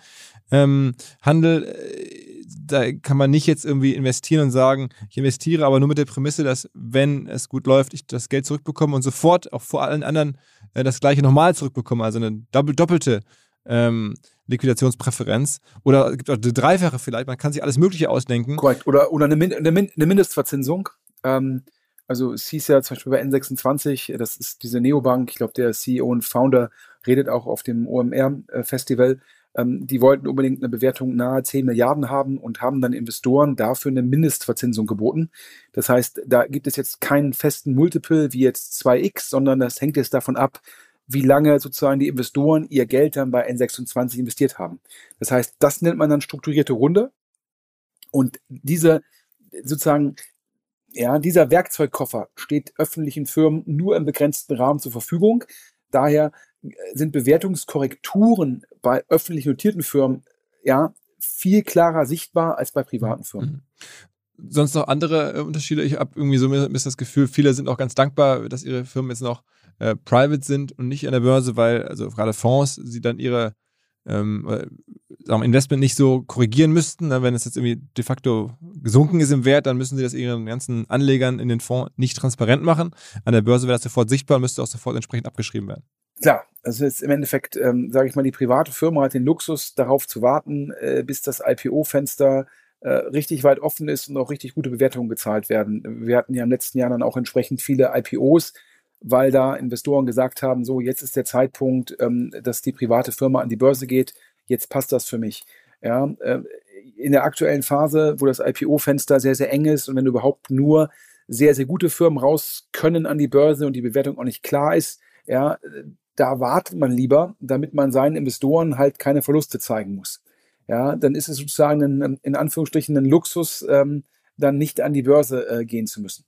Ähm, äh, da kann man nicht jetzt irgendwie investieren und sagen, ich investiere aber nur mit der Prämisse, dass wenn es gut läuft, ich das Geld zurückbekomme und sofort auch vor allen anderen äh, das gleiche nochmal zurückbekomme, also eine doppelte ähm, Liquidationspräferenz. Oder es gibt auch eine dreifache vielleicht, man kann sich alles Mögliche ausdenken. Korrekt. Oder, oder eine, Min eine, Min eine Mindestverzinsung. Ähm, also es hieß ja zum Beispiel bei N26, das ist diese Neobank, ich glaube der CEO und Founder redet auch auf dem OMR-Festival, ähm, die wollten unbedingt eine Bewertung nahe 10 Milliarden haben und haben dann Investoren dafür eine Mindestverzinsung geboten. Das heißt, da gibt es jetzt keinen festen Multiple wie jetzt 2x, sondern das hängt jetzt davon ab, wie lange sozusagen die Investoren ihr Geld dann bei N26 investiert haben. Das heißt, das nennt man dann strukturierte Runde. Und diese sozusagen, ja, dieser Werkzeugkoffer steht öffentlichen Firmen nur im begrenzten Rahmen zur Verfügung. Daher sind Bewertungskorrekturen bei öffentlich notierten Firmen ja viel klarer sichtbar als bei privaten Firmen. Mhm. Sonst noch andere äh, Unterschiede? Ich habe irgendwie so ein bisschen das Gefühl, viele sind auch ganz dankbar, dass ihre Firmen jetzt noch äh, private sind und nicht an der Börse, weil also gerade Fonds sie dann ihre ähm, äh, sagen wir, Investment nicht so korrigieren müssten. Ne? Wenn es jetzt irgendwie de facto gesunken ist im Wert, dann müssen sie das ihren ganzen Anlegern in den Fonds nicht transparent machen. An der Börse wäre das sofort sichtbar und müsste auch sofort entsprechend abgeschrieben werden. Klar, also jetzt im Endeffekt, ähm, sage ich mal, die private Firma hat den Luxus, darauf zu warten, äh, bis das IPO-Fenster äh, richtig weit offen ist und auch richtig gute Bewertungen gezahlt werden. Wir hatten ja im letzten Jahr dann auch entsprechend viele IPOs, weil da Investoren gesagt haben, so jetzt ist der Zeitpunkt, ähm, dass die private Firma an die Börse geht, jetzt passt das für mich. Ja, äh, in der aktuellen Phase, wo das IPO-Fenster sehr, sehr eng ist und wenn überhaupt nur sehr, sehr gute Firmen raus können an die Börse und die Bewertung auch nicht klar ist, ja, da wartet man lieber, damit man seinen Investoren halt keine Verluste zeigen muss. Ja, dann ist es sozusagen ein, in Anführungsstrichen ein Luxus, ähm, dann nicht an die Börse äh, gehen zu müssen.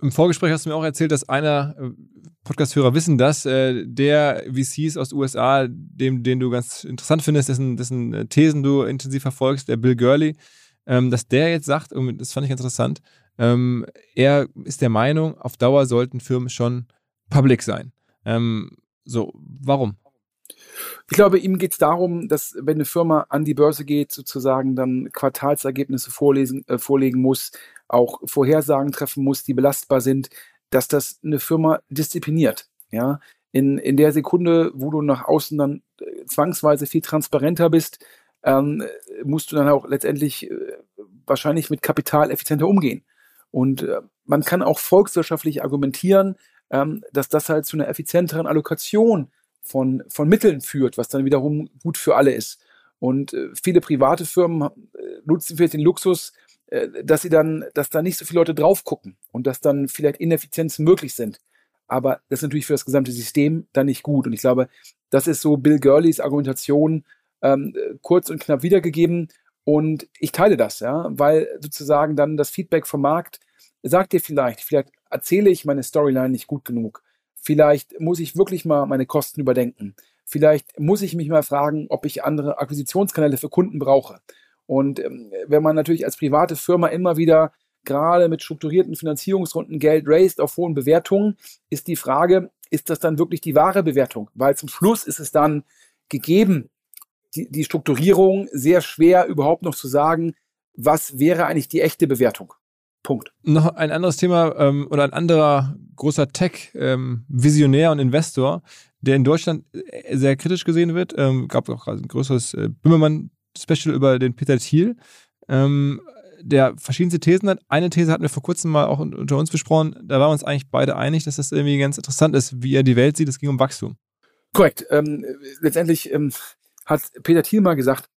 Im Vorgespräch hast du mir auch erzählt, dass einer, äh, Podcast-Hörer wissen das, äh, der VCs aus USA, dem, den du ganz interessant findest, dessen, dessen äh, Thesen du intensiv verfolgst, der Bill Gurley, ähm, dass der jetzt sagt, und das fand ich interessant, ähm, er ist der Meinung, auf Dauer sollten Firmen schon public sein. Ähm, so, warum? Ich glaube, ihm geht es darum, dass wenn eine Firma an die Börse geht, sozusagen dann Quartalsergebnisse vorlesen, äh, vorlegen muss, auch Vorhersagen treffen muss, die belastbar sind, dass das eine Firma diszipliniert. Ja, in, in der Sekunde, wo du nach außen dann äh, zwangsweise viel transparenter bist, ähm, musst du dann auch letztendlich äh, wahrscheinlich mit Kapital effizienter umgehen. Und äh, man kann auch volkswirtschaftlich argumentieren, ähm, dass das halt zu einer effizienteren Allokation von, von Mitteln führt, was dann wiederum gut für alle ist. Und äh, viele private Firmen äh, nutzen vielleicht den Luxus, äh, dass sie dann, dass da nicht so viele Leute drauf gucken und dass dann vielleicht Ineffizienzen möglich sind. Aber das ist natürlich für das gesamte System dann nicht gut. Und ich glaube, das ist so Bill Gurleys Argumentation ähm, kurz und knapp wiedergegeben. Und ich teile das, ja, weil sozusagen dann das Feedback vom Markt sagt dir vielleicht, vielleicht erzähle ich meine Storyline nicht gut genug. Vielleicht muss ich wirklich mal meine Kosten überdenken. Vielleicht muss ich mich mal fragen, ob ich andere Akquisitionskanäle für Kunden brauche. Und ähm, wenn man natürlich als private Firma immer wieder gerade mit strukturierten Finanzierungsrunden Geld raised auf hohen Bewertungen, ist die Frage, ist das dann wirklich die wahre Bewertung? Weil zum Schluss ist es dann gegeben, die, die Strukturierung sehr schwer überhaupt noch zu sagen, was wäre eigentlich die echte Bewertung. Punkt. Noch ein anderes Thema ähm, oder ein anderer großer Tech-Visionär ähm, und Investor, der in Deutschland äh, sehr kritisch gesehen wird. Ähm, gab auch ein größeres äh, Bimmermann-Special über den Peter Thiel, ähm, der verschiedenste Thesen hat. Eine These hatten wir vor kurzem mal auch unter uns besprochen. Da waren wir uns eigentlich beide einig, dass das irgendwie ganz interessant ist, wie er die Welt sieht. Es ging um Wachstum. Korrekt. Ähm, letztendlich ähm, hat Peter Thiel mal gesagt,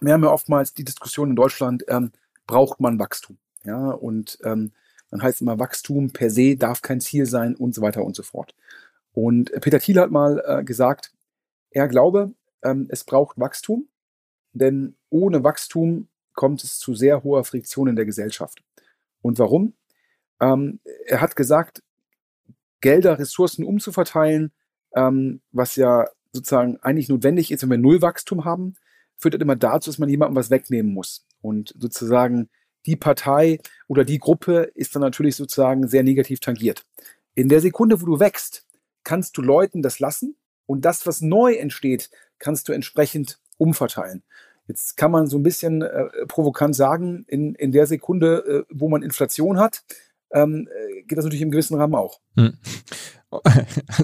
wir haben ja oftmals die Diskussion in Deutschland, ähm, braucht man Wachstum? Ja, und ähm, dann heißt immer Wachstum per se darf kein Ziel sein und so weiter und so fort. Und Peter Thiel hat mal äh, gesagt, er glaube, ähm, es braucht Wachstum, denn ohne Wachstum kommt es zu sehr hoher Friktion in der Gesellschaft. Und warum? Ähm, er hat gesagt, Gelder, Ressourcen umzuverteilen, ähm, was ja sozusagen eigentlich notwendig ist, wenn wir Nullwachstum haben, führt das immer dazu, dass man jemandem was wegnehmen muss. Und sozusagen die Partei oder die Gruppe ist dann natürlich sozusagen sehr negativ tangiert. In der Sekunde, wo du wächst, kannst du Leuten das lassen und das, was neu entsteht, kannst du entsprechend umverteilen. Jetzt kann man so ein bisschen äh, provokant sagen, in, in der Sekunde, äh, wo man Inflation hat, ähm, äh, geht das natürlich im gewissen Rahmen auch. Hm.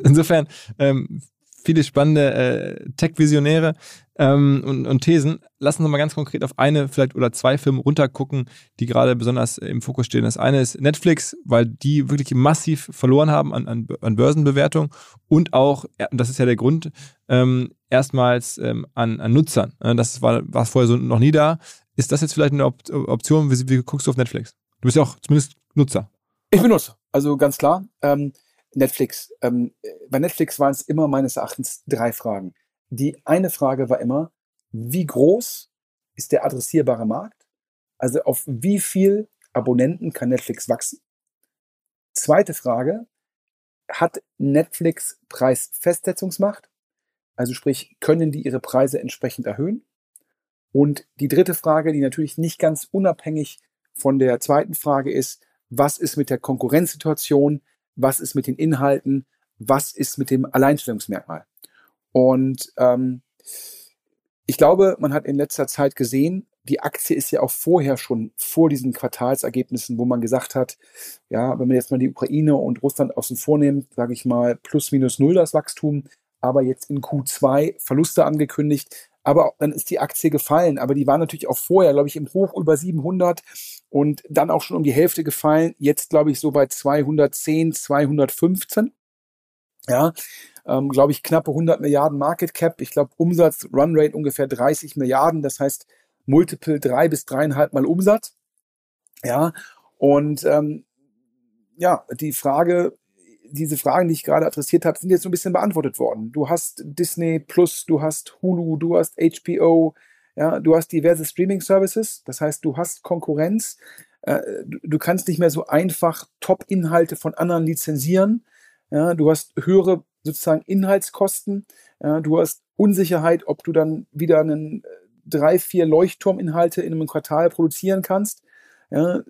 Insofern ähm, viele spannende äh, Tech-Visionäre ähm, und, und, Thesen. Lassen Sie mal ganz konkret auf eine vielleicht oder zwei Filme runtergucken, die gerade besonders im Fokus stehen. Das eine ist Netflix, weil die wirklich massiv verloren haben an, an, an Börsenbewertung und auch, das ist ja der Grund, ähm, erstmals ähm, an, an Nutzern. Das war, war vorher so noch nie da. Ist das jetzt vielleicht eine Op Option? Wie, wie guckst du auf Netflix? Du bist ja auch zumindest Nutzer. Ich bin Nutzer, also ganz klar. Ähm, Netflix. Ähm, bei Netflix waren es immer meines Erachtens drei Fragen. Die eine Frage war immer, wie groß ist der adressierbare Markt? Also auf wie viel Abonnenten kann Netflix wachsen? Zweite Frage, hat Netflix Preisfestsetzungsmacht? Also sprich, können die ihre Preise entsprechend erhöhen? Und die dritte Frage, die natürlich nicht ganz unabhängig von der zweiten Frage ist, was ist mit der Konkurrenzsituation? Was ist mit den Inhalten, was ist mit dem Alleinstellungsmerkmal. Und ähm, ich glaube, man hat in letzter Zeit gesehen, die Aktie ist ja auch vorher schon vor diesen Quartalsergebnissen, wo man gesagt hat, ja, wenn man jetzt mal die Ukraine und Russland außen vornimmt, sage ich mal, plus minus null das Wachstum, aber jetzt in Q2 Verluste angekündigt. Aber dann ist die Aktie gefallen. Aber die war natürlich auch vorher, glaube ich, im Hoch über 700 und dann auch schon um die Hälfte gefallen. Jetzt, glaube ich, so bei 210, 215. Ja, ähm, glaube ich, knappe 100 Milliarden Market Cap. Ich glaube, Umsatz, Runrate ungefähr 30 Milliarden. Das heißt, Multiple drei bis dreieinhalb Mal Umsatz. Ja, und ähm, ja, die Frage diese Fragen, die ich gerade adressiert habe, sind jetzt so ein bisschen beantwortet worden. Du hast Disney Plus, du hast Hulu, du hast HBO, ja, du hast diverse Streaming-Services. Das heißt, du hast Konkurrenz. Äh, du, du, kannst nicht mehr so einfach Top-Inhalte von anderen lizenzieren. Ja, du hast höhere sozusagen Inhaltskosten. Ja, du hast Unsicherheit, ob du dann wieder einen äh, drei, vier Leuchtturminhalte in einem Quartal produzieren kannst. Ja,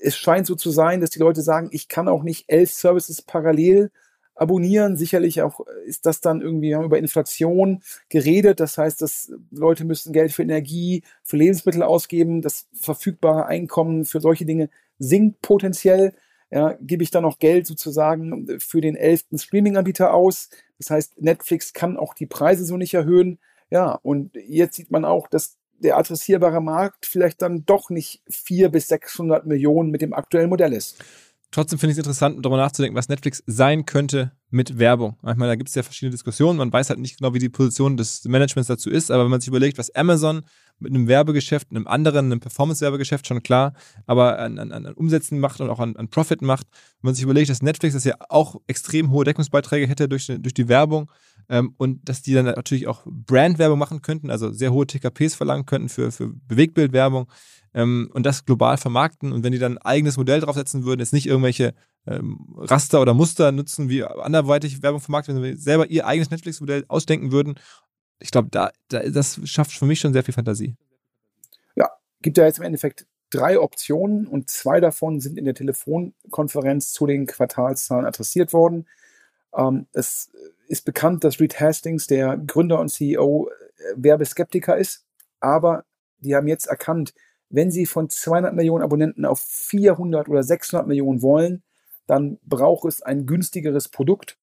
es scheint so zu sein, dass die Leute sagen, ich kann auch nicht elf Services parallel abonnieren. Sicherlich auch ist das dann irgendwie über Inflation geredet. Das heißt, dass Leute müssen Geld für Energie, für Lebensmittel ausgeben. Das verfügbare Einkommen für solche Dinge sinkt potenziell. Ja, gebe ich dann noch Geld sozusagen für den elften Streaming-Anbieter aus. Das heißt, Netflix kann auch die Preise so nicht erhöhen. Ja, und jetzt sieht man auch, dass der adressierbare Markt vielleicht dann doch nicht 400 bis 600 Millionen mit dem aktuellen Modell ist. Trotzdem finde ich es interessant, darüber nachzudenken, was Netflix sein könnte mit Werbung. Manchmal, da gibt es ja verschiedene Diskussionen. Man weiß halt nicht genau, wie die Position des Managements dazu ist. Aber wenn man sich überlegt, was Amazon mit einem Werbegeschäft, einem anderen, einem Performance-Werbegeschäft schon klar, aber an, an, an Umsätzen macht und auch an, an Profit macht, wenn man sich überlegt, dass Netflix das ja auch extrem hohe Deckungsbeiträge hätte durch, durch die Werbung, ähm, und dass die dann natürlich auch Brandwerbung machen könnten, also sehr hohe TKPs verlangen könnten für, für Bewegbildwerbung ähm, und das global vermarkten. Und wenn die dann ein eigenes Modell draufsetzen würden, jetzt nicht irgendwelche ähm, Raster oder Muster nutzen, wie anderweitig Werbung vermarktet, wenn sie selber ihr eigenes Netflix-Modell ausdenken würden, ich glaube, da, da, das schafft für mich schon sehr viel Fantasie. Ja, gibt ja jetzt im Endeffekt drei Optionen und zwei davon sind in der Telefonkonferenz zu den Quartalszahlen adressiert worden. Ähm, es ist bekannt, dass Reed Hastings, der Gründer und CEO, äh, Werbeskeptiker ist, aber die haben jetzt erkannt, wenn sie von 200 Millionen Abonnenten auf 400 oder 600 Millionen wollen, dann braucht es ein günstigeres Produkt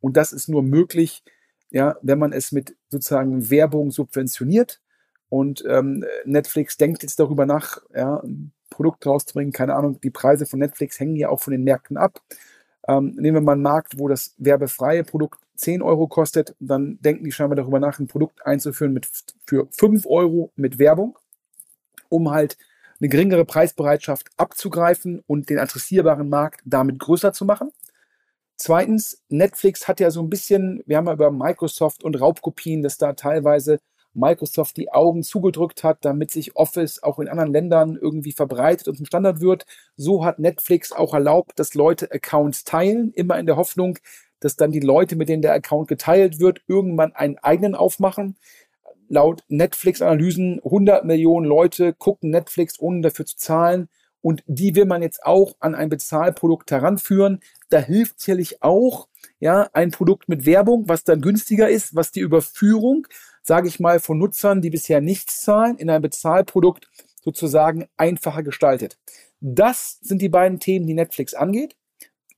und das ist nur möglich, ja, wenn man es mit sozusagen Werbung subventioniert. Und ähm, Netflix denkt jetzt darüber nach, ja, ein Produkt rauszubringen. Keine Ahnung, die Preise von Netflix hängen ja auch von den Märkten ab. Ähm, nehmen wir mal einen Markt, wo das werbefreie Produkt 10 Euro kostet, dann denken die scheinbar darüber nach, ein Produkt einzuführen mit, für 5 Euro mit Werbung, um halt eine geringere Preisbereitschaft abzugreifen und den adressierbaren Markt damit größer zu machen. Zweitens, Netflix hat ja so ein bisschen, wir haben ja über Microsoft und Raubkopien, dass da teilweise Microsoft die Augen zugedrückt hat, damit sich Office auch in anderen Ländern irgendwie verbreitet und zum Standard wird. So hat Netflix auch erlaubt, dass Leute Accounts teilen, immer in der Hoffnung, dass dann die Leute, mit denen der Account geteilt wird, irgendwann einen eigenen aufmachen. Laut Netflix-Analysen 100 Millionen Leute gucken Netflix, ohne dafür zu zahlen. Und die will man jetzt auch an ein Bezahlprodukt heranführen. Da hilft sicherlich auch, ja, ein Produkt mit Werbung, was dann günstiger ist, was die Überführung, sage ich mal, von Nutzern, die bisher nichts zahlen, in ein Bezahlprodukt sozusagen einfacher gestaltet. Das sind die beiden Themen, die Netflix angeht.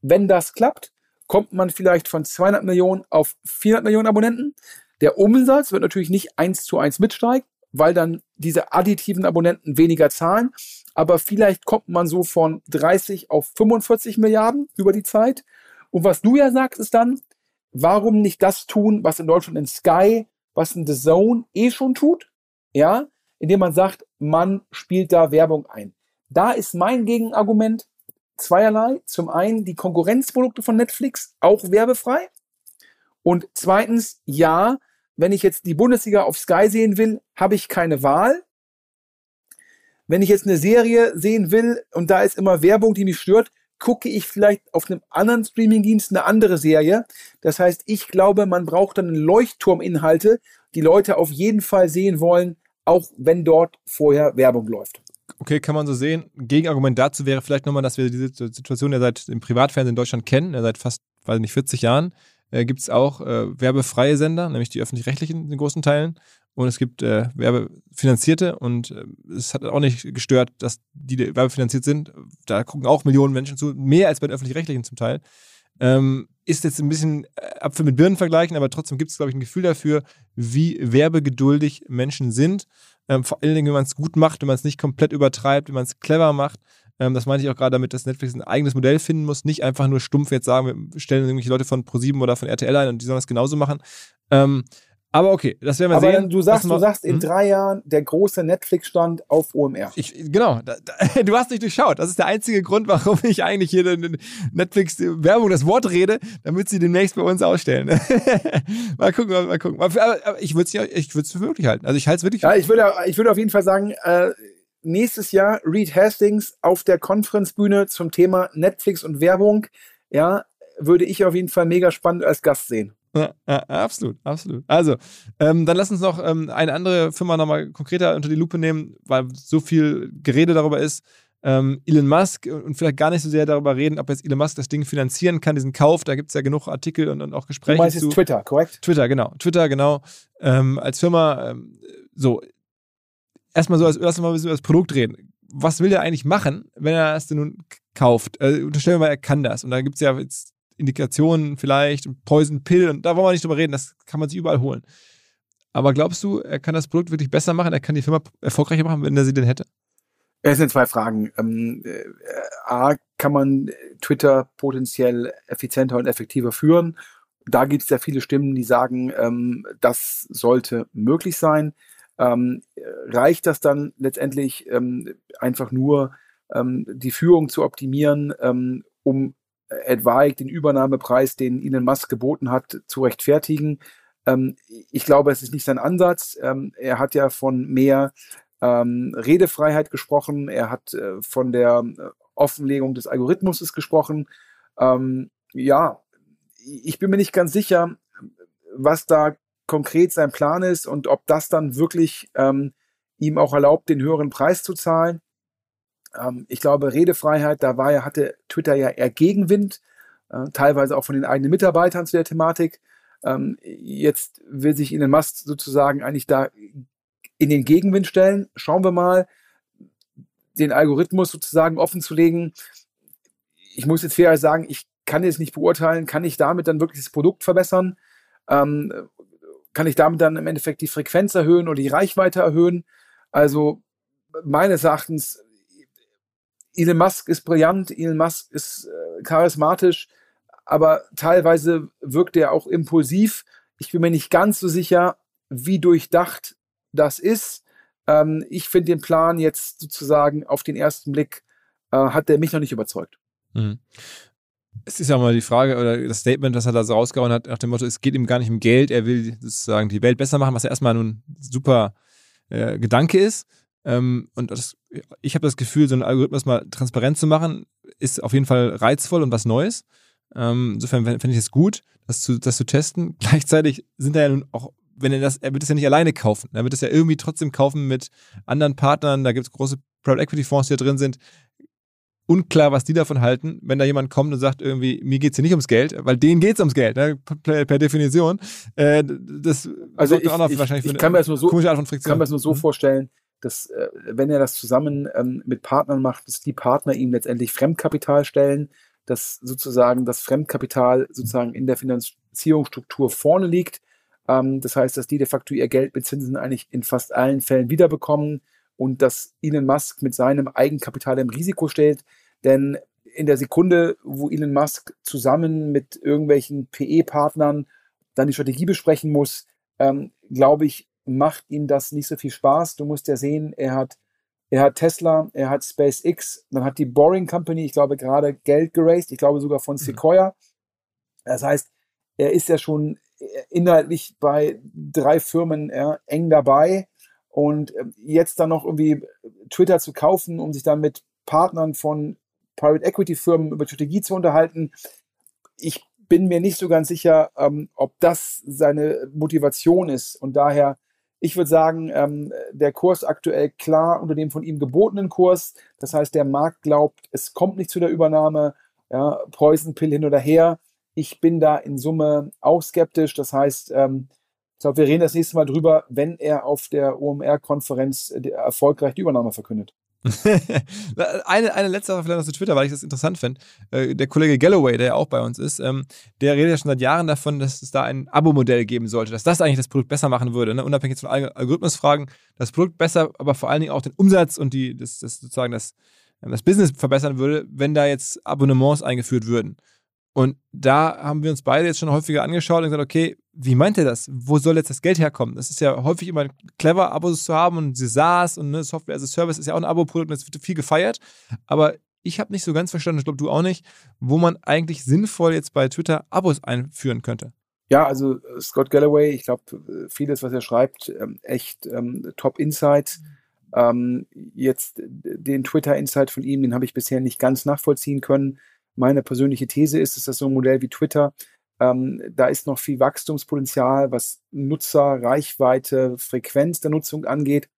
Wenn das klappt, kommt man vielleicht von 200 Millionen auf 400 Millionen Abonnenten. Der Umsatz wird natürlich nicht eins zu eins mitsteigen, weil dann diese additiven Abonnenten weniger zahlen. Aber vielleicht kommt man so von 30 auf 45 Milliarden über die Zeit. Und was du ja sagst, ist dann, warum nicht das tun, was in Deutschland in Sky, was in The Zone eh schon tut? Ja, indem man sagt, man spielt da Werbung ein. Da ist mein Gegenargument zweierlei. Zum einen die Konkurrenzprodukte von Netflix auch werbefrei. Und zweitens, ja, wenn ich jetzt die Bundesliga auf Sky sehen will, habe ich keine Wahl. Wenn ich jetzt eine Serie sehen will und da ist immer Werbung, die mich stört, gucke ich vielleicht auf einem anderen Streamingdienst eine andere Serie. Das heißt, ich glaube, man braucht dann Leuchtturminhalte, die Leute auf jeden Fall sehen wollen, auch wenn dort vorher Werbung läuft. Okay, kann man so sehen. Gegenargument dazu wäre vielleicht nochmal, dass wir diese Situation ja seit dem Privatfernsehen in Deutschland kennen, ja seit fast, weiß nicht, 40 Jahren äh, gibt es auch äh, werbefreie Sender, nämlich die öffentlich-rechtlichen in großen Teilen. Und es gibt äh, werbefinanzierte und äh, es hat auch nicht gestört, dass die werbefinanziert sind. Da gucken auch Millionen Menschen zu, mehr als bei den öffentlich-rechtlichen zum Teil. Ähm, ist jetzt ein bisschen äh, Apfel mit Birnen vergleichen, aber trotzdem gibt es, glaube ich, ein Gefühl dafür, wie werbegeduldig Menschen sind. Ähm, vor allen Dingen, wenn man es gut macht, wenn man es nicht komplett übertreibt, wenn man es clever macht. Ähm, das meinte ich auch gerade damit, dass Netflix ein eigenes Modell finden muss, nicht einfach nur stumpf jetzt sagen, wir stellen irgendwelche Leute von ProSieben oder von RTL ein und die sollen das genauso machen. Ähm, aber okay, das werden wir aber sehen. Du sagst, du sagst in hm? drei Jahren der große Netflix-Stand auf OMR. Ich, genau, da, da, du hast nicht durchschaut. Das ist der einzige Grund, warum ich eigentlich hier in Netflix-Werbung das Wort rede, damit sie demnächst bei uns ausstellen. mal gucken, mal gucken. Aber, aber ich würde es für möglich halten. Also ich halte es wirklich. Ja, ich würde, ich würde auf jeden Fall sagen, äh, nächstes Jahr Reed Hastings auf der Konferenzbühne zum Thema Netflix und Werbung. Ja, würde ich auf jeden Fall mega spannend als Gast sehen. Ja, ja, absolut, absolut. Also, ähm, dann lass uns noch ähm, eine andere Firma nochmal konkreter unter die Lupe nehmen, weil so viel Gerede darüber ist. Ähm, Elon Musk und vielleicht gar nicht so sehr darüber reden, ob jetzt Elon Musk das Ding finanzieren kann, diesen Kauf. Da gibt es ja genug Artikel und, und auch Gespräche. Du meinst zu. Twitter, korrekt? Twitter, genau. Twitter, genau. Ähm, als Firma, ähm, so, erstmal so als, erstmal so als Produkt reden. Was will er eigentlich machen, wenn er es denn nun kauft? Äh, unterstellen wir mal, er kann das. Und da gibt es ja jetzt Indikationen vielleicht, Poison Pill, und da wollen wir nicht drüber reden, das kann man sich überall holen. Aber glaubst du, er kann das Produkt wirklich besser machen, er kann die Firma erfolgreicher machen, wenn er sie denn hätte? Es sind zwei Fragen. Ähm, äh, A, kann man Twitter potenziell effizienter und effektiver führen? Da gibt es ja viele Stimmen, die sagen, ähm, das sollte möglich sein. Ähm, reicht das dann letztendlich ähm, einfach nur, ähm, die Führung zu optimieren, ähm, um etwaig den Übernahmepreis, den Elon Musk geboten hat, zu rechtfertigen. Ähm, ich glaube, es ist nicht sein Ansatz. Ähm, er hat ja von mehr ähm, Redefreiheit gesprochen. Er hat äh, von der äh, Offenlegung des Algorithmus gesprochen. Ähm, ja, ich bin mir nicht ganz sicher, was da konkret sein Plan ist und ob das dann wirklich ähm, ihm auch erlaubt, den höheren Preis zu zahlen. Ähm, ich glaube, Redefreiheit, da war ja, hatte Twitter ja eher Gegenwind, äh, teilweise auch von den eigenen Mitarbeitern zu der Thematik. Ähm, jetzt will sich Elon Musk sozusagen eigentlich da in den Gegenwind stellen. Schauen wir mal, den Algorithmus sozusagen offen zu legen. Ich muss jetzt fair sagen, ich kann jetzt nicht beurteilen, kann ich damit dann wirklich das Produkt verbessern? Ähm, kann ich damit dann im Endeffekt die Frequenz erhöhen oder die Reichweite erhöhen? Also meines Erachtens Elon Musk ist brillant, Elon Musk ist äh, charismatisch, aber teilweise wirkt er auch impulsiv. Ich bin mir nicht ganz so sicher, wie durchdacht das ist. Ähm, ich finde den Plan jetzt sozusagen auf den ersten Blick, äh, hat der mich noch nicht überzeugt. Mhm. Es ist ja mal die Frage oder das Statement, das er da so rausgehauen hat, nach dem Motto, es geht ihm gar nicht um Geld, er will sozusagen die Welt besser machen, was ja erstmal nun super äh, Gedanke ist. Ähm, und das, ich habe das Gefühl, so einen Algorithmus mal transparent zu machen, ist auf jeden Fall reizvoll und was Neues. Ähm, insofern finde ich es gut, das zu, das zu testen. Gleichzeitig sind da ja nun auch, wenn er das, er wird es ja nicht alleine kaufen. Er wird es ja irgendwie trotzdem kaufen mit anderen Partnern. Da gibt es große Private Equity Fonds, die da drin sind. Unklar, was die davon halten, wenn da jemand kommt und sagt, irgendwie, mir geht es hier nicht ums Geld, weil denen geht es ums Geld, ne? per, per, Definition. Äh, das also ich, auch noch ich, wahrscheinlich ich, kann mir das nur so, Art von Friktion. kann mir das nur so mhm. vorstellen, dass äh, wenn er das zusammen ähm, mit Partnern macht, dass die Partner ihm letztendlich Fremdkapital stellen, dass sozusagen das Fremdkapital sozusagen in der Finanzierungsstruktur vorne liegt. Ähm, das heißt, dass die de facto ihr Geld mit Zinsen eigentlich in fast allen Fällen wiederbekommen und dass Elon Musk mit seinem Eigenkapital im Risiko stellt. Denn in der Sekunde, wo Elon Musk zusammen mit irgendwelchen PE-Partnern dann die Strategie besprechen muss, ähm, glaube ich, macht ihm das nicht so viel Spaß. Du musst ja sehen, er hat, er hat Tesla, er hat SpaceX, dann hat die Boring Company, ich glaube, gerade Geld geraced, ich glaube sogar von mhm. Sequoia. Das heißt, er ist ja schon inhaltlich bei drei Firmen ja, eng dabei. Und ähm, jetzt dann noch irgendwie Twitter zu kaufen, um sich dann mit Partnern von Private Equity Firmen über Strategie zu unterhalten. Ich bin mir nicht so ganz sicher, ähm, ob das seine Motivation ist. Und daher ich würde sagen, ähm, der Kurs aktuell klar unter dem von ihm gebotenen Kurs. Das heißt, der Markt glaubt, es kommt nicht zu der Übernahme. Ja, Poison Pill hin oder her. Ich bin da in Summe auch skeptisch. Das heißt, ähm, ich glaube, wir reden das nächste Mal drüber, wenn er auf der OMR-Konferenz äh, erfolgreich die Übernahme verkündet. eine, eine letzte Sache vielleicht noch zu Twitter, weil ich das interessant finde. Äh, der Kollege Galloway, der ja auch bei uns ist, ähm, der redet ja schon seit Jahren davon, dass es da ein Abo-Modell geben sollte, dass das eigentlich das Produkt besser machen würde, ne? unabhängig von Algorithmusfragen, das Produkt besser, aber vor allen Dingen auch den Umsatz und die, das, das sozusagen das, das Business verbessern würde, wenn da jetzt Abonnements eingeführt würden. Und da haben wir uns beide jetzt schon häufiger angeschaut und gesagt, okay, wie meint er das? Wo soll jetzt das Geld herkommen? Das ist ja häufig immer clever, Abos zu haben und sie SaaS und ne, Software as a Service ist ja auch ein Abo-Produkt und das wird viel gefeiert. Aber ich habe nicht so ganz verstanden, ich glaube du auch nicht, wo man eigentlich sinnvoll jetzt bei Twitter Abos einführen könnte. Ja, also äh, Scott Galloway, ich glaube, äh, vieles, was er schreibt, ähm, echt ähm, Top Insight. Ähm, jetzt den Twitter-Insight von ihm, den habe ich bisher nicht ganz nachvollziehen können. Meine persönliche These ist, dass das so ein Modell wie Twitter, ähm, da ist noch viel Wachstumspotenzial, was Nutzer, Reichweite, Frequenz der Nutzung angeht.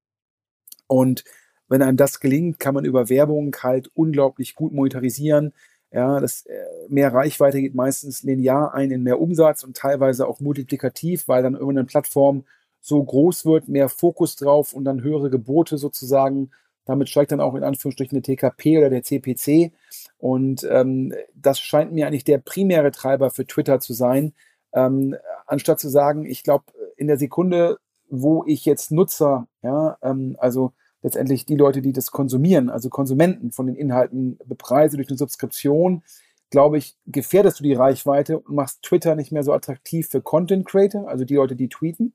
Und wenn einem das gelingt, kann man über Werbung halt unglaublich gut monetarisieren. Ja, das äh, mehr Reichweite geht meistens linear ein in mehr Umsatz und teilweise auch multiplikativ, weil dann irgendeine Plattform so groß wird, mehr Fokus drauf und dann höhere Gebote sozusagen damit steigt dann auch in Anführungsstrichen der TKP oder der CPC. Und ähm, das scheint mir eigentlich der primäre Treiber für Twitter zu sein. Ähm, anstatt zu sagen, ich glaube, in der Sekunde, wo ich jetzt Nutzer, ja, ähm, also letztendlich die Leute, die das konsumieren, also Konsumenten von den Inhalten bepreise durch eine Subskription, glaube ich, gefährdest du die Reichweite und machst Twitter nicht mehr so attraktiv für Content Creator, also die Leute, die tweeten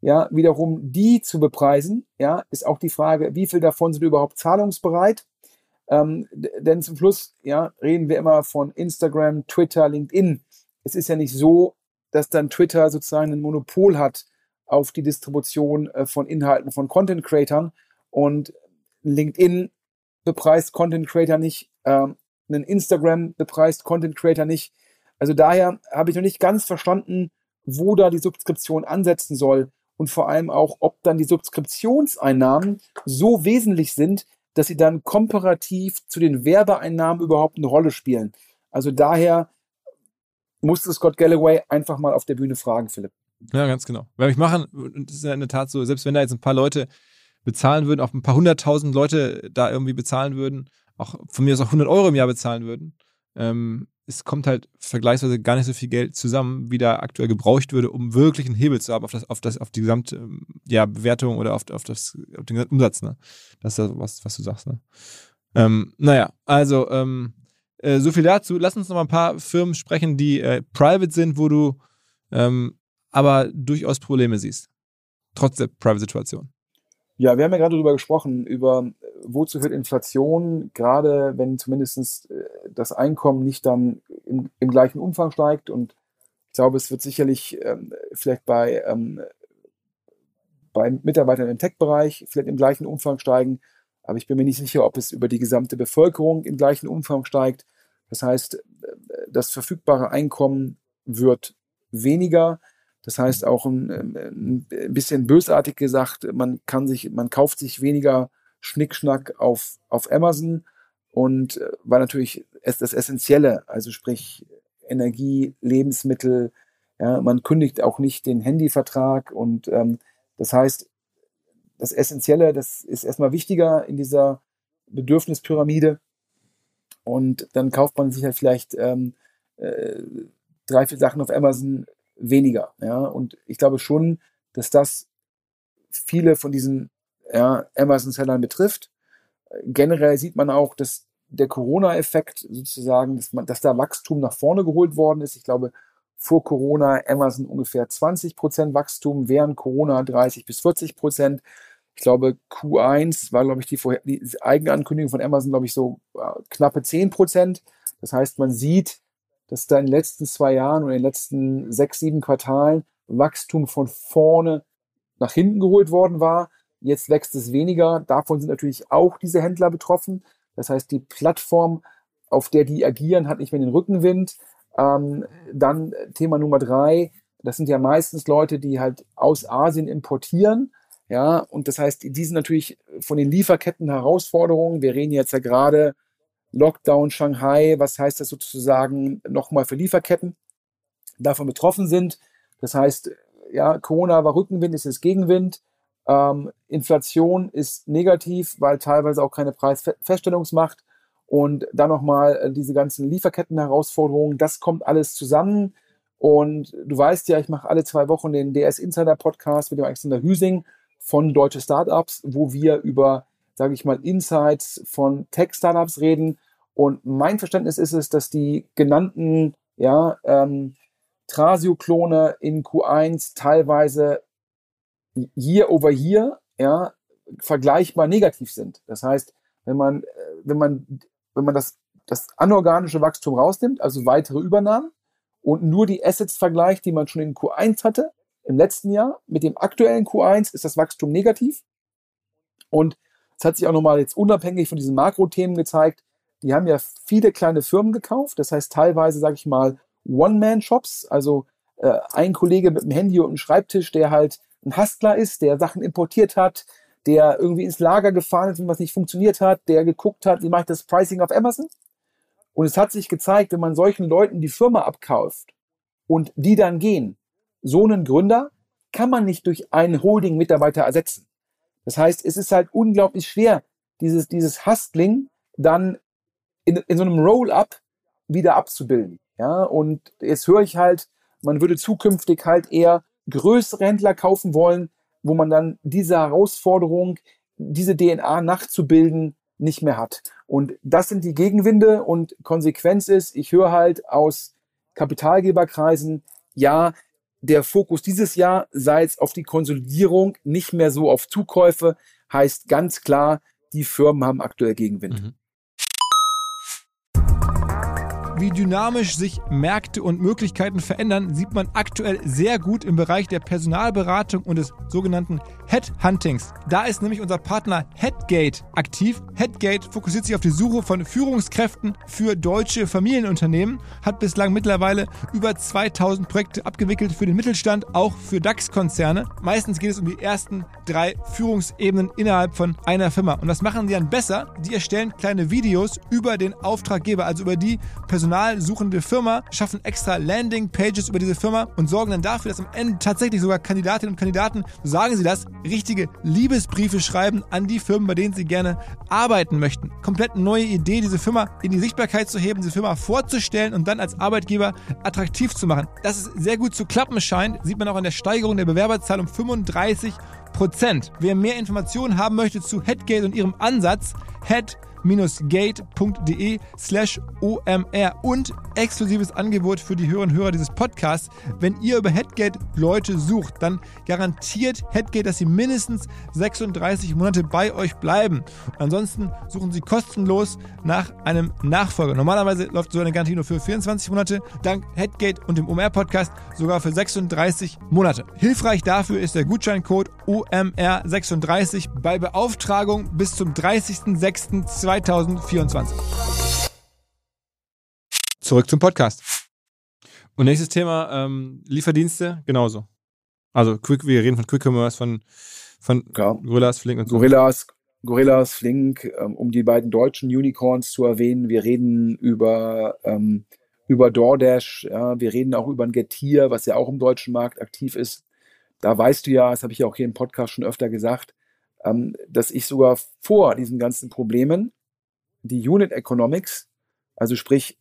ja, wiederum die zu bepreisen, ja, ist auch die Frage, wie viel davon sind überhaupt zahlungsbereit? Ähm, denn zum Schluss, ja, reden wir immer von Instagram, Twitter, LinkedIn. Es ist ja nicht so, dass dann Twitter sozusagen ein Monopol hat auf die Distribution äh, von Inhalten von Content Creatern und LinkedIn bepreist Content Creator nicht, ähm, ein Instagram bepreist Content Creator nicht. Also daher habe ich noch nicht ganz verstanden, wo da die Subskription ansetzen soll und vor allem auch, ob dann die Subskriptionseinnahmen so wesentlich sind, dass sie dann komparativ zu den Werbeeinnahmen überhaupt eine Rolle spielen. Also daher musste Scott Galloway einfach mal auf der Bühne fragen, Philipp. Ja, ganz genau. Weil ich machen, und das ist ja in der Tat so, selbst wenn da jetzt ein paar Leute bezahlen würden, auch ein paar hunderttausend Leute da irgendwie bezahlen würden, auch von mir aus auch 100 Euro im Jahr bezahlen würden, ähm, es kommt halt vergleichsweise gar nicht so viel Geld zusammen, wie da aktuell gebraucht würde, um wirklich einen Hebel zu haben auf das, auf das, auf die gesamte ähm, ja, Bewertung oder auf, auf, das, auf den Umsatz, ne? Das ist das, was, was du sagst, ne? Ähm, naja, also ähm, äh, so viel dazu. Lass uns noch mal ein paar Firmen sprechen, die äh, private sind, wo du ähm, aber durchaus Probleme siehst. Trotz der Private-Situation. Ja, wir haben ja gerade darüber gesprochen, über wozu führt Inflation, gerade wenn zumindest äh, das Einkommen nicht dann im, im gleichen Umfang steigt. Und ich glaube, es wird sicherlich ähm, vielleicht bei, ähm, bei Mitarbeitern im Tech-Bereich vielleicht im gleichen Umfang steigen. Aber ich bin mir nicht sicher, ob es über die gesamte Bevölkerung im gleichen Umfang steigt. Das heißt, äh, das verfügbare Einkommen wird weniger. Das heißt auch ein, ein, bisschen bösartig gesagt, man kann sich, man kauft sich weniger Schnickschnack auf, auf Amazon und äh, weil natürlich es das Essentielle, also sprich Energie, Lebensmittel, ja, man kündigt auch nicht den Handyvertrag und ähm, das heißt, das Essentielle, das ist erstmal wichtiger in dieser Bedürfnispyramide und dann kauft man sich halt vielleicht ähm, äh, drei, vier Sachen auf Amazon weniger. Ja? Und ich glaube schon, dass das viele von diesen ja, Amazon-Sellern betrifft. Generell sieht man auch, dass der Corona-Effekt sozusagen, dass, man, dass da Wachstum nach vorne geholt worden ist. Ich glaube, vor Corona Amazon ungefähr 20 Prozent Wachstum, während Corona 30 bis 40 Prozent. Ich glaube, Q1 war, glaube ich, die, Vorher die eigene Ankündigung von Amazon, glaube ich, so äh, knappe 10 Prozent. Das heißt, man sieht, dass da in den letzten zwei Jahren oder in den letzten sechs, sieben Quartalen Wachstum von vorne nach hinten geholt worden war. Jetzt wächst es weniger. Davon sind natürlich auch diese Händler betroffen. Das heißt, die Plattform, auf der die agieren, hat nicht mehr den Rückenwind. Ähm, dann Thema Nummer drei. Das sind ja meistens Leute, die halt aus Asien importieren. Ja, und das heißt, die sind natürlich von den Lieferketten Herausforderungen. Wir reden jetzt ja gerade Lockdown Shanghai, was heißt das sozusagen nochmal für Lieferketten, davon betroffen sind. Das heißt, ja, Corona war Rückenwind, ist jetzt Gegenwind. Ähm, Inflation ist negativ, weil teilweise auch keine Preisfeststellungsmacht. Und dann nochmal äh, diese ganzen Lieferketten-Herausforderungen, das kommt alles zusammen. Und du weißt ja, ich mache alle zwei Wochen den DS Insider Podcast mit dem Alexander Hüsing von Deutsche Startups, wo wir über sage ich mal, Insights von Tech-Startups reden. Und mein Verständnis ist es, dass die genannten ja, ähm, Trasio-Klone in Q1 teilweise year over year ja, vergleichbar negativ sind. Das heißt, wenn man, äh, wenn man, wenn man das, das anorganische Wachstum rausnimmt, also weitere Übernahmen, und nur die Assets vergleicht, die man schon in Q1 hatte, im letzten Jahr, mit dem aktuellen Q1 ist das Wachstum negativ. Und es hat sich auch nochmal jetzt unabhängig von diesen Makrothemen gezeigt, die haben ja viele kleine Firmen gekauft, das heißt teilweise, sage ich mal, One-Man-Shops, also äh, ein Kollege mit einem Handy und einem Schreibtisch, der halt ein Hustler ist, der Sachen importiert hat, der irgendwie ins Lager gefahren ist, wenn was nicht funktioniert hat, der geguckt hat, wie mache ich das Pricing auf Amazon. Und es hat sich gezeigt, wenn man solchen Leuten die Firma abkauft und die dann gehen, so einen Gründer kann man nicht durch einen Holding-Mitarbeiter ersetzen. Das heißt, es ist halt unglaublich schwer, dieses, dieses Hustling dann in, in so einem Roll-up wieder abzubilden. Ja, und jetzt höre ich halt, man würde zukünftig halt eher größere Händler kaufen wollen, wo man dann diese Herausforderung, diese DNA nachzubilden, nicht mehr hat. Und das sind die Gegenwinde und Konsequenz ist, ich höre halt aus Kapitalgeberkreisen, ja, der Fokus dieses Jahr sei jetzt auf die Konsolidierung, nicht mehr so auf Zukäufe, heißt ganz klar, die Firmen haben aktuell Gegenwind. Mhm wie dynamisch sich Märkte und Möglichkeiten verändern, sieht man aktuell sehr gut im Bereich der Personalberatung und des sogenannten Headhuntings. Da ist nämlich unser Partner Headgate aktiv. Headgate fokussiert sich auf die Suche von Führungskräften für deutsche Familienunternehmen, hat bislang mittlerweile über 2000 Projekte abgewickelt für den Mittelstand, auch für DAX-Konzerne. Meistens geht es um die ersten drei Führungsebenen innerhalb von einer Firma. Und was machen die dann besser? Die erstellen kleine Videos über den Auftraggeber, also über die Personal personalsuchende Firma, schaffen extra Landing-Pages über diese Firma und sorgen dann dafür, dass am Ende tatsächlich sogar Kandidatinnen und Kandidaten, so sagen sie das, richtige Liebesbriefe schreiben an die Firmen, bei denen sie gerne arbeiten möchten. Komplett neue Idee, diese Firma in die Sichtbarkeit zu heben, diese Firma vorzustellen und dann als Arbeitgeber attraktiv zu machen. Dass es sehr gut zu klappen scheint, sieht man auch an der Steigerung der Bewerberzahl um 35 Prozent. Wer mehr Informationen haben möchte zu Headgate und ihrem Ansatz, head gate.de slash omr und exklusives Angebot für die Hörerinnen und Hörer dieses Podcasts. Wenn ihr über Headgate Leute sucht, dann garantiert Headgate, dass sie mindestens 36 Monate bei euch bleiben. Ansonsten suchen sie kostenlos nach einem Nachfolger. Normalerweise läuft so eine Garantie nur für 24 Monate, dank Headgate und dem OMR-Podcast sogar für 36 Monate. Hilfreich dafür ist der Gutscheincode OMR36 bei Beauftragung bis zum 30.06.2020. 2024. Zurück zum Podcast. Und nächstes Thema, ähm, Lieferdienste, genauso. Also Quick, wir reden von Quick Commerce, von, von ja. Gorillas, Flink und so. Gorillas, Gorillas, Flink, ähm, um die beiden deutschen Unicorns zu erwähnen. Wir reden über, ähm, über DoorDash, ja, wir reden auch über ein Getir, was ja auch im deutschen Markt aktiv ist. Da weißt du ja, das habe ich ja auch hier im Podcast schon öfter gesagt, ähm, dass ich sogar vor diesen ganzen Problemen die Unit Economics, also sprich,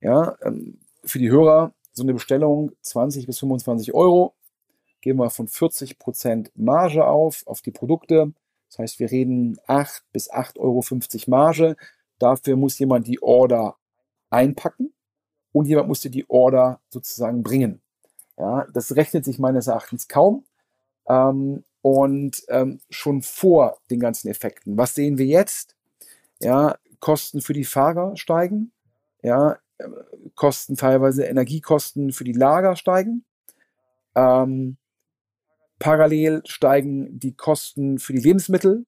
ja, ähm, für die Hörer so eine Bestellung 20 bis 25 Euro, gehen wir von 40 Prozent Marge auf, auf die Produkte. Das heißt, wir reden 8 bis 8,50 Euro Marge. Dafür muss jemand die Order einpacken und jemand musste die Order sozusagen bringen. Ja, das rechnet sich meines Erachtens kaum. Ähm, und ähm, schon vor den ganzen Effekten. Was sehen wir jetzt? Ja, Kosten für die Fahrer steigen, ja, Kosten teilweise Energiekosten für die Lager steigen. Ähm, parallel steigen die Kosten für die Lebensmittel.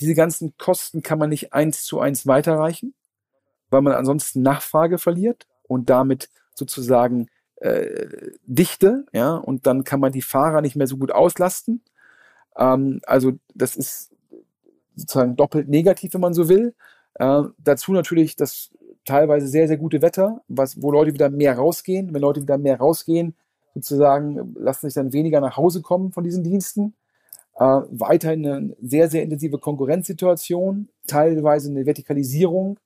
Diese ganzen Kosten kann man nicht eins zu eins weiterreichen, weil man ansonsten Nachfrage verliert und damit sozusagen äh, Dichte, ja, und dann kann man die Fahrer nicht mehr so gut auslasten. Ähm, also das ist sozusagen doppelt negativ, wenn man so will. Äh, dazu natürlich das teilweise sehr, sehr gute Wetter, was, wo Leute wieder mehr rausgehen. Wenn Leute wieder mehr rausgehen, sozusagen, lassen sich dann weniger nach Hause kommen von diesen Diensten. Äh, weiterhin eine sehr, sehr intensive Konkurrenzsituation, teilweise eine Vertikalisierung.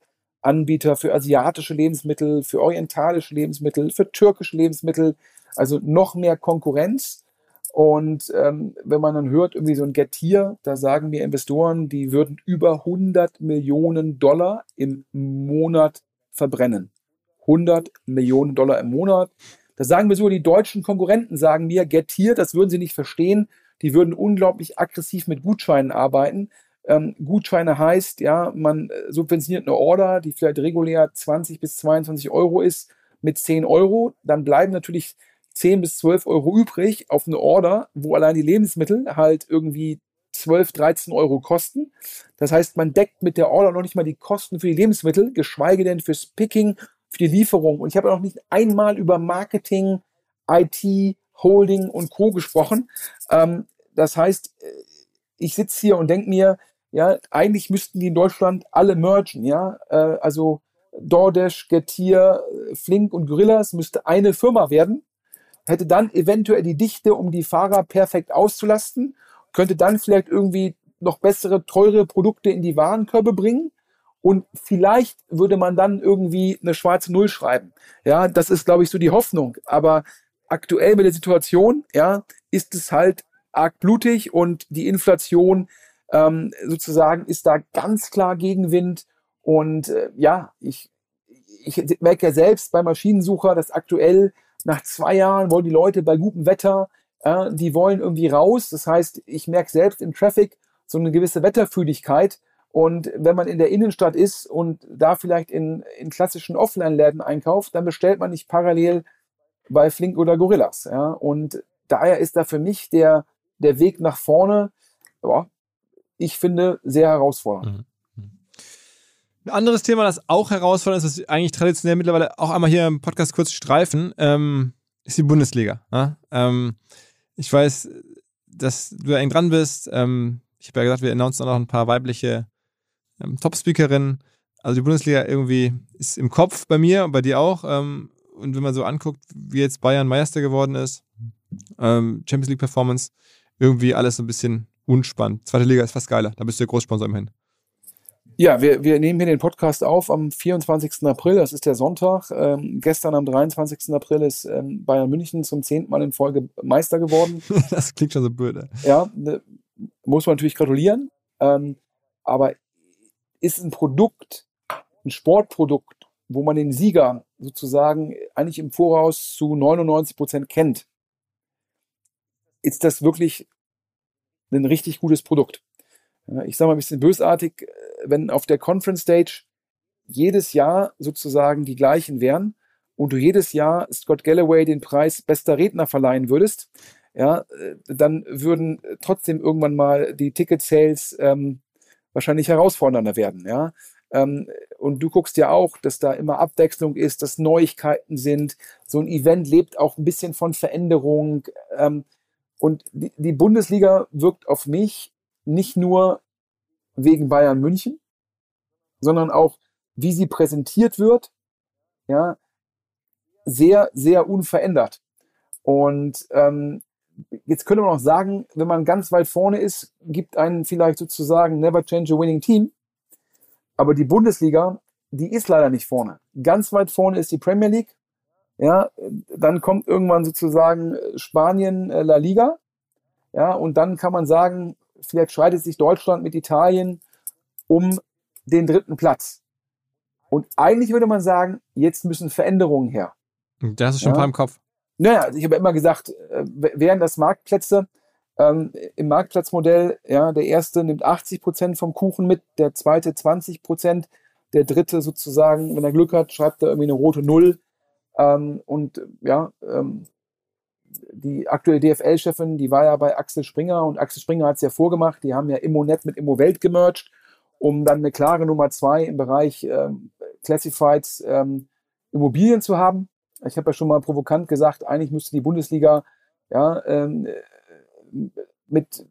Anbieter für asiatische Lebensmittel, für orientalische Lebensmittel, für türkische Lebensmittel, also noch mehr Konkurrenz. Und ähm, wenn man dann hört, irgendwie so ein Getir, da sagen mir Investoren, die würden über 100 Millionen Dollar im Monat verbrennen. 100 Millionen Dollar im Monat. Da sagen mir sogar die deutschen Konkurrenten, sagen mir, Getir, das würden sie nicht verstehen. Die würden unglaublich aggressiv mit Gutscheinen arbeiten. Ähm, Gutscheine heißt, ja, man äh, subventioniert eine Order, die vielleicht regulär 20 bis 22 Euro ist, mit 10 Euro. Dann bleiben natürlich 10 bis 12 Euro übrig auf eine Order, wo allein die Lebensmittel halt irgendwie 12, 13 Euro kosten. Das heißt, man deckt mit der Order noch nicht mal die Kosten für die Lebensmittel, geschweige denn fürs Picking, für die Lieferung. Und ich habe noch nicht einmal über Marketing, IT, Holding und Co. gesprochen. Ähm, das heißt, äh, ich sitze hier und denke mir, ja, eigentlich müssten die in Deutschland alle mergen, ja. Äh, also DoorDash, Getir, Flink und Gorillas müsste eine Firma werden hätte dann eventuell die Dichte, um die Fahrer perfekt auszulasten, könnte dann vielleicht irgendwie noch bessere, teure Produkte in die Warenkörbe bringen und vielleicht würde man dann irgendwie eine schwarze Null schreiben. Ja, das ist, glaube ich, so die Hoffnung. Aber aktuell mit der Situation, ja, ist es halt arg blutig und die Inflation ähm, sozusagen ist da ganz klar Gegenwind. Und äh, ja, ich, ich merke ja selbst bei Maschinensucher, dass aktuell nach zwei Jahren wollen die Leute bei gutem Wetter, äh, die wollen irgendwie raus. Das heißt, ich merke selbst im Traffic so eine gewisse Wetterfühligkeit. Und wenn man in der Innenstadt ist und da vielleicht in, in klassischen Offline-Läden einkauft, dann bestellt man nicht parallel bei Flink oder Gorillas. Ja? Und daher ist da für mich der, der Weg nach vorne, ja, ich finde, sehr herausfordernd. Mhm. Ein anderes Thema, das auch herausfordernd ist, das eigentlich traditionell mittlerweile auch einmal hier im Podcast kurz streifen, ähm, ist die Bundesliga. Ja? Ähm, ich weiß, dass du da eng dran bist. Ähm, ich habe ja gesagt, wir announcen auch noch ein paar weibliche ähm, Top-Speakerinnen. Also die Bundesliga irgendwie ist im Kopf bei mir und bei dir auch. Ähm, und wenn man so anguckt, wie jetzt Bayern Meister geworden ist, ähm, Champions League Performance, irgendwie alles so ein bisschen unspannend. Zweite Liga ist fast geiler. Da bist du ja Großsponsor immerhin. Ja, wir, wir nehmen hier den Podcast auf am 24. April, das ist der Sonntag. Ähm, gestern am 23. April ist ähm, Bayern München zum zehnten Mal in Folge Meister geworden. das klingt schon so böse. Ja, ne, muss man natürlich gratulieren. Ähm, aber ist ein Produkt, ein Sportprodukt, wo man den Sieger sozusagen eigentlich im Voraus zu 99 Prozent kennt, ist das wirklich ein richtig gutes Produkt. Ich sage mal ein bisschen bösartig, wenn auf der Conference Stage jedes Jahr sozusagen die gleichen wären und du jedes Jahr Scott Galloway den Preis bester Redner verleihen würdest, ja, dann würden trotzdem irgendwann mal die Ticket-Sales ähm, wahrscheinlich herausfordernder werden, ja. Ähm, und du guckst ja auch, dass da immer Abwechslung ist, dass Neuigkeiten sind. So ein Event lebt auch ein bisschen von Veränderung. Ähm, und die, die Bundesliga wirkt auf mich nicht nur wegen Bayern München, sondern auch, wie sie präsentiert wird, ja, sehr, sehr unverändert. Und ähm, jetzt könnte man auch sagen, wenn man ganz weit vorne ist, gibt einen vielleicht sozusagen Never Change a Winning Team. Aber die Bundesliga, die ist leider nicht vorne. Ganz weit vorne ist die Premier League. Ja, dann kommt irgendwann sozusagen Spanien, äh, La Liga. Ja, und dann kann man sagen, vielleicht schreitet sich Deutschland mit Italien um den dritten Platz. Und eigentlich würde man sagen, jetzt müssen Veränderungen her. Das ist schon ja. ein paar im Kopf. Naja, also ich habe immer gesagt, äh, wären das Marktplätze, ähm, im Marktplatzmodell, ja, der erste nimmt 80 Prozent vom Kuchen mit, der zweite 20 Prozent, der dritte sozusagen, wenn er Glück hat, schreibt er irgendwie eine rote Null. Ähm, und ja, ähm, die aktuelle DFL-Chefin, die war ja bei Axel Springer und Axel Springer hat es ja vorgemacht, die haben ja Immonet mit Immowelt gemerged, um dann eine klare Nummer zwei im Bereich ähm, Classified ähm, Immobilien zu haben. Ich habe ja schon mal provokant gesagt, eigentlich müsste die Bundesliga ja, ähm, mit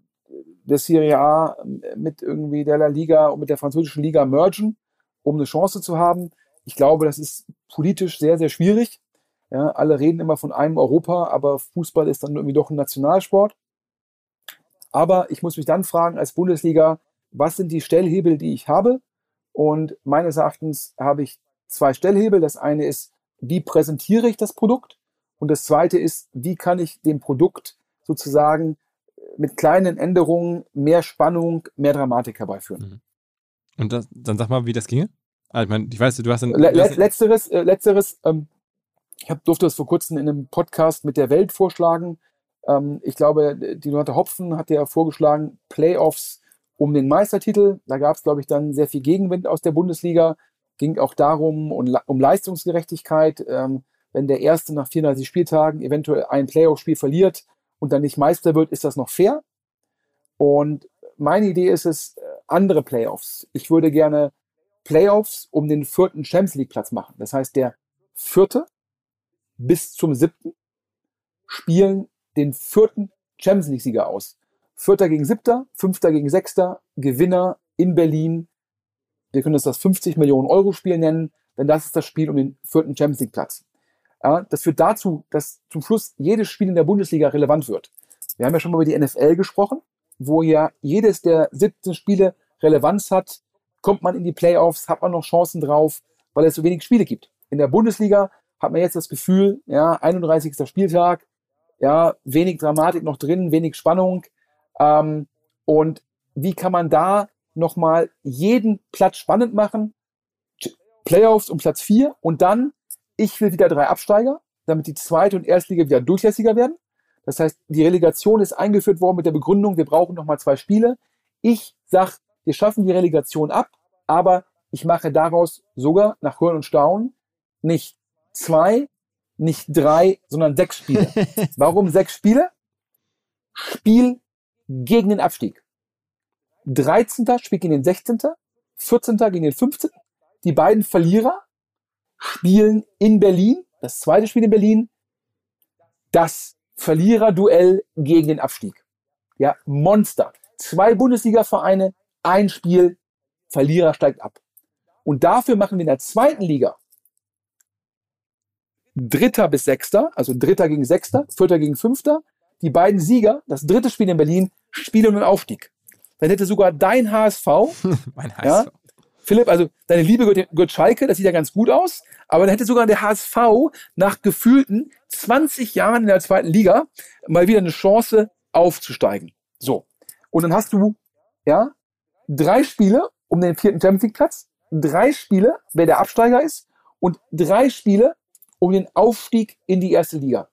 der Serie A, mit irgendwie der La Liga und mit der französischen Liga mergen, um eine Chance zu haben. Ich glaube, das ist politisch sehr, sehr schwierig. Ja, alle reden immer von einem Europa, aber Fußball ist dann irgendwie doch ein Nationalsport. Aber ich muss mich dann fragen, als Bundesliga, was sind die Stellhebel, die ich habe? Und meines Erachtens habe ich zwei Stellhebel. Das eine ist, wie präsentiere ich das Produkt? Und das zweite ist, wie kann ich dem Produkt sozusagen mit kleinen Änderungen mehr Spannung, mehr Dramatik herbeiführen. Mhm. Und das, dann sag mal, wie das ginge? Also ich meine, ich weiß, du hast ein, Le letzteres, äh, letzteres, ähm, ich hab, durfte das vor kurzem in einem Podcast mit der Welt vorschlagen. Ähm, ich glaube, die Leute Hopfen hat ja vorgeschlagen, Playoffs um den Meistertitel. Da gab es, glaube ich, dann sehr viel Gegenwind aus der Bundesliga. Ging auch darum, um, um Leistungsgerechtigkeit. Ähm, wenn der Erste nach 34 Spieltagen eventuell ein Playoff-Spiel verliert, und dann nicht Meister wird, ist das noch fair? Und meine Idee ist es, äh, andere Playoffs. Ich würde gerne Playoffs um den vierten Champions League Platz machen. Das heißt, der vierte bis zum siebten spielen den vierten Champions League Sieger aus. Vierter gegen siebter, fünfter gegen sechster, Gewinner in Berlin. Wir können das das 50 Millionen Euro Spiel nennen, denn das ist das Spiel um den vierten Champions League Platz. Ja, das führt dazu, dass zum Schluss jedes Spiel in der Bundesliga relevant wird. Wir haben ja schon mal über die NFL gesprochen, wo ja jedes der 17 Spiele Relevanz hat. Kommt man in die Playoffs, hat man noch Chancen drauf, weil es so wenig Spiele gibt. In der Bundesliga hat man jetzt das Gefühl, ja, 31. Spieltag, ja, wenig Dramatik noch drin, wenig Spannung. Ähm, und wie kann man da nochmal jeden Platz spannend machen? Playoffs um Platz 4 und dann ich will wieder drei Absteiger, damit die zweite und Erstliga wieder durchlässiger werden. Das heißt, die Relegation ist eingeführt worden mit der Begründung, wir brauchen nochmal zwei Spiele. Ich sag, wir schaffen die Relegation ab, aber ich mache daraus sogar nach Hören und Staunen nicht zwei, nicht drei, sondern sechs Spiele. Warum sechs Spiele? Spiel gegen den Abstieg. 13. spielt gegen den 16., 14. gegen den 15. Die beiden Verlierer spielen in Berlin, das zweite Spiel in Berlin, das Verliererduell gegen den Abstieg. Ja, Monster. Zwei Bundesliga-Vereine, ein Spiel, Verlierer steigt ab. Und dafür machen wir in der zweiten Liga Dritter bis Sechster, also Dritter gegen Sechster, Vierter gegen Fünfter. Die beiden Sieger, das dritte Spiel in Berlin, spielen um den Aufstieg. Dann hätte sogar dein HSV, mein HSV. Ja, Philipp, also deine Liebe gehört, gehört Schalke, das sieht ja ganz gut aus, aber dann hätte sogar der HSV nach gefühlten 20 Jahren in der zweiten Liga mal wieder eine Chance aufzusteigen. So. Und dann hast du, ja, drei Spiele um den vierten Champions League Platz, drei Spiele, wer der Absteiger ist, und drei Spiele um den Aufstieg in die erste Liga.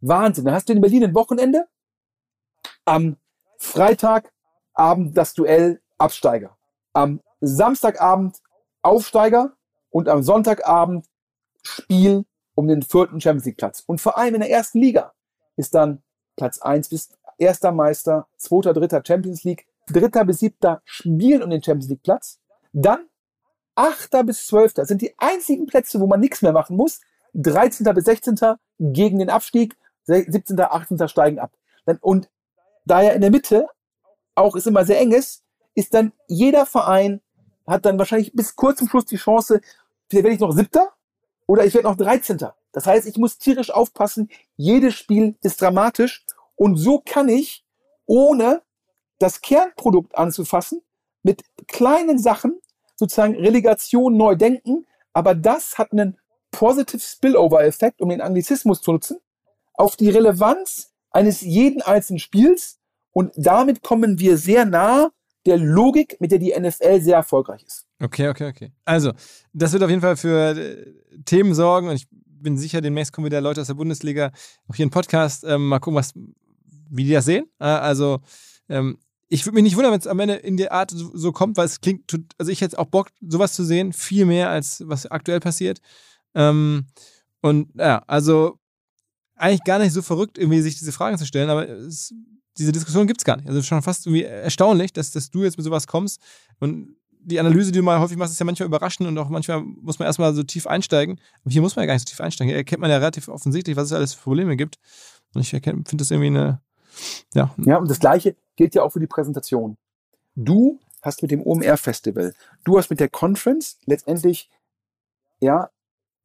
Wahnsinn. Dann hast du in Berlin ein Wochenende, am Freitagabend das Duell Absteiger, am Samstagabend Aufsteiger und am Sonntagabend Spiel um den vierten Champions League Platz. Und vor allem in der ersten Liga ist dann Platz eins bis erster Meister, zweiter, dritter Champions League, dritter bis siebter spielen um den Champions League Platz. Dann achter bis zwölfter sind die einzigen Plätze, wo man nichts mehr machen muss. 13. bis 16. gegen den Abstieg, 17. 18. steigen ab. Und da ja in der Mitte auch es immer sehr eng ist, ist dann jeder Verein hat dann wahrscheinlich bis kurz zum Schluss die Chance, vielleicht werde ich noch Siebter oder ich werde noch 13. Das heißt, ich muss tierisch aufpassen. Jedes Spiel ist dramatisch und so kann ich, ohne das Kernprodukt anzufassen, mit kleinen Sachen sozusagen Relegation neu denken, aber das hat einen Positive Spillover-Effekt, um den Anglizismus zu nutzen, auf die Relevanz eines jeden einzelnen Spiels und damit kommen wir sehr nah der Logik, mit der die NFL sehr erfolgreich ist. Okay, okay, okay. Also, das wird auf jeden Fall für äh, Themen sorgen und ich bin sicher, demnächst kommen wieder Leute aus der Bundesliga auch hier im Podcast. Ähm, mal gucken, was, wie die das sehen. Äh, also, ähm, ich würde mich nicht wundern, wenn es am Ende in der Art so, so, kommt, weil es klingt, also ich hätte auch Bock, sowas zu sehen, viel mehr als was aktuell passiert. Ähm, und ja, also eigentlich gar nicht so verrückt, irgendwie sich diese Fragen zu stellen, aber es, diese Diskussion gibt es gar nicht. Also schon fast irgendwie erstaunlich, dass, dass du jetzt mit sowas kommst und die Analyse, die du mal häufig machst, ist ja manchmal überraschend und auch manchmal muss man erstmal so tief einsteigen. Aber hier muss man ja gar nicht so tief einsteigen. Hier erkennt man ja relativ offensichtlich, was es alles für Probleme gibt. Und ich finde das irgendwie eine, ja. Ja, und das Gleiche gilt ja auch für die Präsentation. Du hast mit dem OMR-Festival, du hast mit der Conference letztendlich, ja,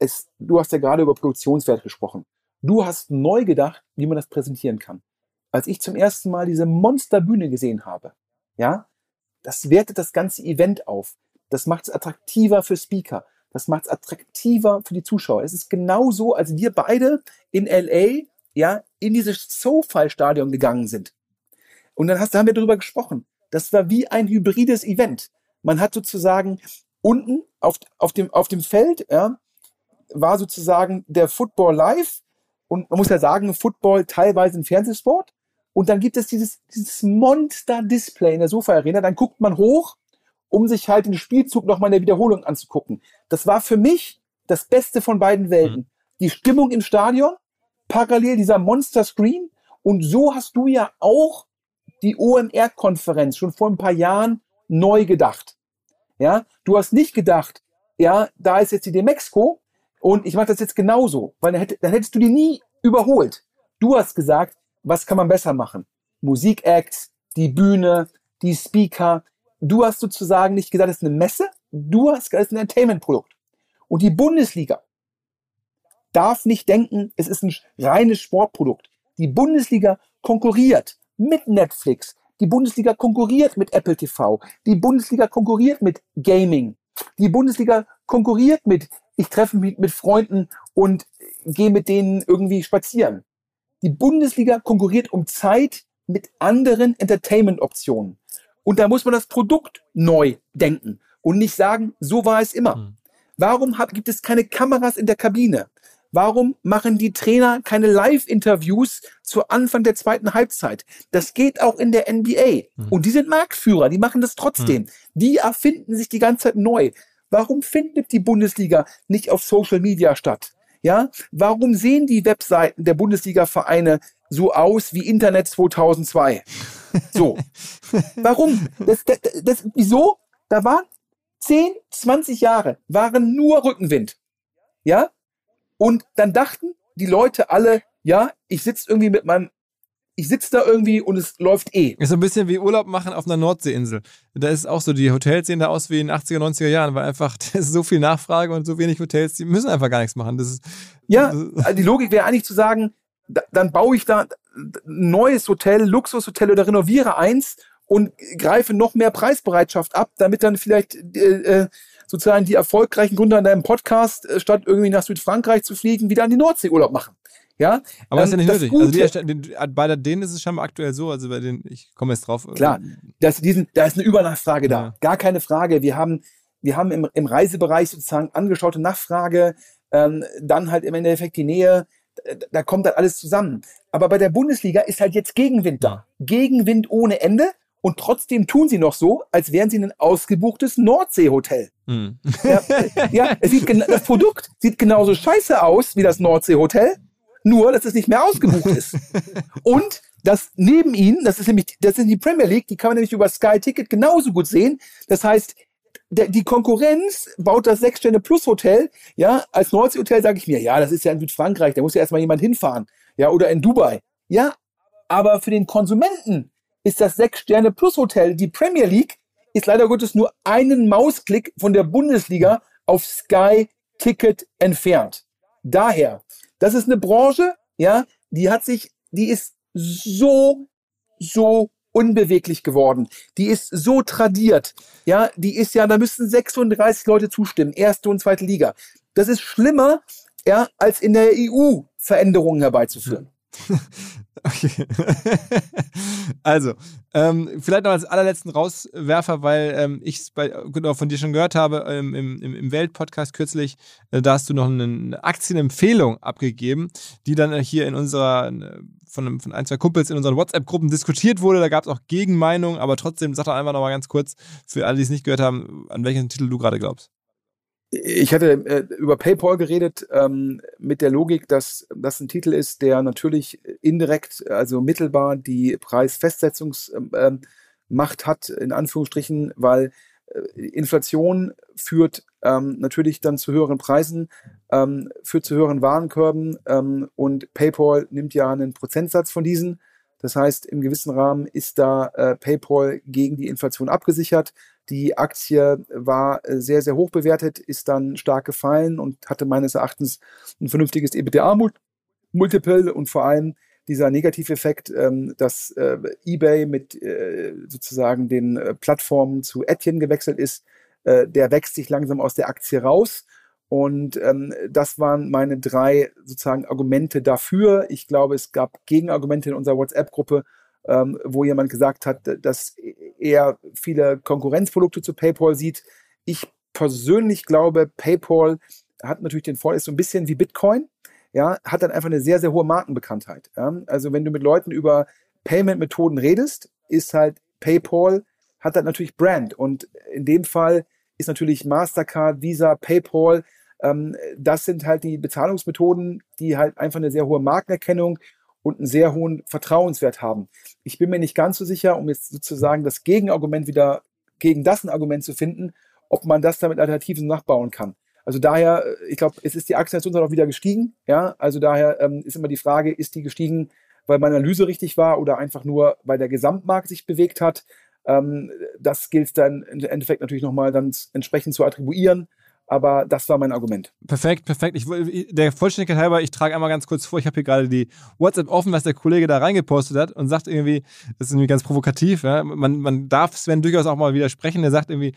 es, du hast ja gerade über Produktionswert gesprochen. Du hast neu gedacht, wie man das präsentieren kann. Als ich zum ersten Mal diese Monsterbühne gesehen habe, ja, das wertet das ganze Event auf. Das macht es attraktiver für Speaker. Das macht es attraktiver für die Zuschauer. Es ist genauso, als wir beide in LA, ja, in dieses SoFi-Stadion gegangen sind. Und dann hast, da haben wir darüber gesprochen. Das war wie ein hybrides Event. Man hat sozusagen unten auf, auf, dem, auf dem Feld, ja, war sozusagen der Football live. Und man muss ja sagen, Football teilweise ein Fernsehsport. Und dann gibt es dieses, dieses Monster-Display in der Sofa-Arena. Dann guckt man hoch, um sich halt den Spielzug nochmal in der Wiederholung anzugucken. Das war für mich das Beste von beiden Welten. Mhm. Die Stimmung im Stadion, parallel dieser Monster-Screen. Und so hast du ja auch die OMR-Konferenz schon vor ein paar Jahren neu gedacht. Ja, du hast nicht gedacht, ja, da ist jetzt die Demexco und ich mache das jetzt genauso, weil dann, hätt, dann hättest du die nie überholt. Du hast gesagt, was kann man besser machen? Musikacts, die Bühne, die Speaker. Du hast sozusagen nicht gesagt, es ist eine Messe, du hast gesagt, es ist ein Entertainment-Produkt. Und die Bundesliga darf nicht denken, es ist ein reines Sportprodukt. Die Bundesliga konkurriert mit Netflix. Die Bundesliga konkurriert mit Apple TV. Die Bundesliga konkurriert mit Gaming. Die Bundesliga konkurriert mit, ich treffe mich mit Freunden und gehe mit denen irgendwie spazieren. Die Bundesliga konkurriert um Zeit mit anderen Entertainment-Optionen. Und da muss man das Produkt neu denken und nicht sagen, so war es immer. Mhm. Warum hat, gibt es keine Kameras in der Kabine? Warum machen die Trainer keine Live-Interviews zu Anfang der zweiten Halbzeit? Das geht auch in der NBA. Mhm. Und die sind Marktführer, die machen das trotzdem. Mhm. Die erfinden sich die ganze Zeit neu. Warum findet die Bundesliga nicht auf Social Media statt? Ja, warum sehen die Webseiten der Bundesliga-Vereine so aus wie Internet 2002? So. Warum? Das, das, das, wieso? Da waren 10, 20 Jahre, waren nur Rückenwind. Ja? Und dann dachten die Leute alle, ja, ich sitze irgendwie mit meinem ich sitze da irgendwie und es läuft eh. Ist so ein bisschen wie Urlaub machen auf einer Nordseeinsel. Da ist auch so, die Hotels sehen da aus wie in den 80er, 90er Jahren, weil einfach das ist so viel Nachfrage und so wenig Hotels, die müssen einfach gar nichts machen. Das ist, ja, also die Logik wäre eigentlich zu sagen, da, dann baue ich da ein neues Hotel, Luxushotel oder renoviere eins und greife noch mehr Preisbereitschaft ab, damit dann vielleicht äh, äh sozusagen die erfolgreichen Gründer in deinem Podcast, äh, statt irgendwie nach Südfrankreich zu fliegen, wieder an die Nordsee Urlaub machen. Ja, aber ähm, ist ja nicht nötig. Also die, bei denen ist es scheinbar aktuell so, also bei denen, ich komme jetzt drauf. Klar, das, diesen, da ist eine Übernachfrage ja. da. Gar keine Frage. Wir haben, wir haben im, im Reisebereich sozusagen angeschaute Nachfrage, ähm, dann halt im Endeffekt die Nähe, da kommt dann alles zusammen. Aber bei der Bundesliga ist halt jetzt Gegenwind da. Gegenwind ohne Ende. Und trotzdem tun sie noch so, als wären sie ein ausgebuchtes Nordseehotel. Mhm. Ja, ja sieht, das Produkt sieht genauso scheiße aus wie das Nordseehotel, nur dass es nicht mehr ausgebucht ist. Und das neben ihnen, das ist nämlich, das ist die Premier League, die kann man nämlich über Sky Ticket genauso gut sehen. Das heißt, die Konkurrenz baut das Sechs-Sterne-Plus-Hotel, ja, als Nordseehotel sage ich mir, ja, das ist ja in Südfrankreich, da muss ja erstmal jemand hinfahren, ja, oder in Dubai. Ja, aber für den Konsumenten ist das Sechs-Sterne-Plus-Hotel, die Premier League, ist leider Gottes nur einen Mausklick von der Bundesliga auf Sky Ticket entfernt. Daher, das ist eine Branche, ja, die hat sich, die ist so, so unbeweglich geworden. Die ist so tradiert. Ja, die ist ja, da müssten 36 Leute zustimmen, erste und zweite Liga. Das ist schlimmer, ja, als in der EU Veränderungen herbeizuführen. Okay. also, ähm, vielleicht noch als allerletzten Rauswerfer, weil ähm, ich es genau von dir schon gehört habe ähm, im, im, Welt-Podcast kürzlich, äh, da hast du noch eine Aktienempfehlung abgegeben, die dann hier in unserer, äh, von, von ein, zwei Kumpels in unseren WhatsApp-Gruppen diskutiert wurde. Da gab es auch Gegenmeinungen, aber trotzdem sag doch einfach noch mal ganz kurz für alle, die es nicht gehört haben, an welchen Titel du gerade glaubst. Ich hatte äh, über PayPal geredet ähm, mit der Logik, dass das ein Titel ist, der natürlich indirekt, also mittelbar die Preisfestsetzungsmacht ähm, hat, in Anführungsstrichen, weil äh, Inflation führt ähm, natürlich dann zu höheren Preisen, ähm, führt zu höheren Warenkörben ähm, und PayPal nimmt ja einen Prozentsatz von diesen. Das heißt, im gewissen Rahmen ist da äh, PayPal gegen die Inflation abgesichert. Die Aktie war äh, sehr, sehr hoch bewertet, ist dann stark gefallen und hatte meines Erachtens ein vernünftiges EBITDA-Multiple und vor allem dieser Negativeffekt, ähm, dass äh, eBay mit äh, sozusagen den äh, Plattformen zu Etienne gewechselt ist, äh, der wächst sich langsam aus der Aktie raus. Und ähm, das waren meine drei sozusagen Argumente dafür. Ich glaube, es gab Gegenargumente in unserer WhatsApp-Gruppe, ähm, wo jemand gesagt hat, dass er viele Konkurrenzprodukte zu PayPal sieht. Ich persönlich glaube, PayPal hat natürlich den Vorteil, ist so ein bisschen wie Bitcoin, ja, hat dann einfach eine sehr, sehr hohe Markenbekanntheit. Ja? Also wenn du mit Leuten über Payment-Methoden redest, ist halt PayPal, hat dann natürlich Brand. Und in dem Fall ist natürlich Mastercard, Visa, PayPal, ähm, das sind halt die Bezahlungsmethoden, die halt einfach eine sehr hohe Markenerkennung und einen sehr hohen Vertrauenswert haben. Ich bin mir nicht ganz so sicher, um jetzt sozusagen das Gegenargument wieder gegen das ein Argument zu finden, ob man das damit Alternativen nachbauen kann. Also daher, äh, ich glaube, es ist die Aktienation auch wieder gestiegen. Ja, also daher ähm, ist immer die Frage, ist die gestiegen, weil meine Analyse richtig war oder einfach nur, weil der Gesamtmarkt sich bewegt hat. Ähm, das gilt dann im Endeffekt natürlich nochmal dann entsprechend zu attribuieren. Aber das war mein Argument. Perfekt, perfekt. Ich, der Vollständigkeit halber, ich trage einmal ganz kurz vor, ich habe hier gerade die WhatsApp offen, was der Kollege da reingepostet hat und sagt irgendwie, das ist irgendwie ganz provokativ, ja? man, man darf Sven durchaus auch mal widersprechen. Er sagt irgendwie,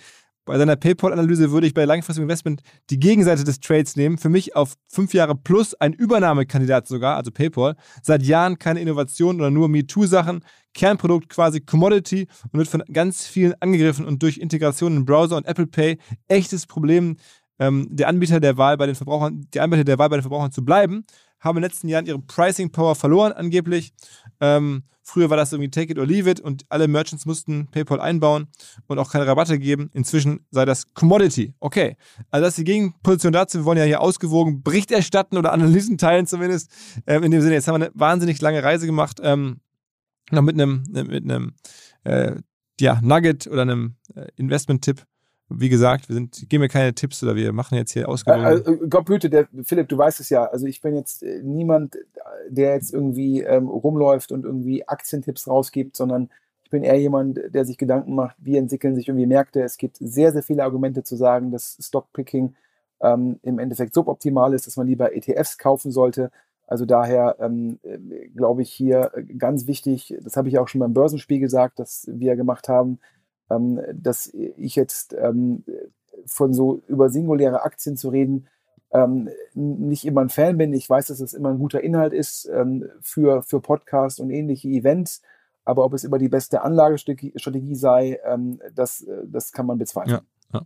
bei seiner PayPal-Analyse würde ich bei langfristigem Investment die Gegenseite des Trades nehmen. Für mich auf fünf Jahre plus ein Übernahmekandidat sogar, also PayPal. Seit Jahren keine Innovation oder nur MeToo-Sachen. Kernprodukt quasi Commodity und wird von ganz vielen angegriffen und durch Integration in Browser und Apple Pay echtes Problem ähm, der Anbieter der Wahl bei den Verbrauchern, die Anbieter der Wahl bei den Verbrauchern zu bleiben, haben in den letzten Jahren ihre Pricing Power verloren, angeblich. Ähm, früher war das irgendwie Take it or leave it und alle Merchants mussten PayPal einbauen und auch keine Rabatte geben. Inzwischen sei das Commodity. Okay, also das ist die Gegenposition dazu. Wir wollen ja hier ausgewogen Bericht erstatten oder Analysen teilen zumindest. Ähm, in dem Sinne, jetzt haben wir eine wahnsinnig lange Reise gemacht. Ähm, noch mit einem, mit einem äh, ja, Nugget oder einem äh, Investment-Tipp wie gesagt, wir sind, geben mir keine Tipps oder wir machen jetzt hier ausgewogen. Also, Gott behüte, der Philipp, du weißt es ja. Also ich bin jetzt äh, niemand, der jetzt irgendwie ähm, rumläuft und irgendwie Aktientipps rausgibt, sondern ich bin eher jemand, der sich Gedanken macht, wie entwickeln sich irgendwie Märkte. Es gibt sehr, sehr viele Argumente zu sagen, dass Stockpicking ähm, im Endeffekt suboptimal ist, dass man lieber ETFs kaufen sollte. Also daher ähm, glaube ich hier ganz wichtig, das habe ich auch schon beim Börsenspiel gesagt, das wir gemacht haben, ähm, dass ich jetzt ähm, von so über singuläre Aktien zu reden, ähm, nicht immer ein Fan bin. Ich weiß, dass es das immer ein guter Inhalt ist ähm, für, für Podcasts und ähnliche Events. Aber ob es immer die beste Anlagestrategie sei, ähm, das, äh, das kann man bezweifeln. Ja.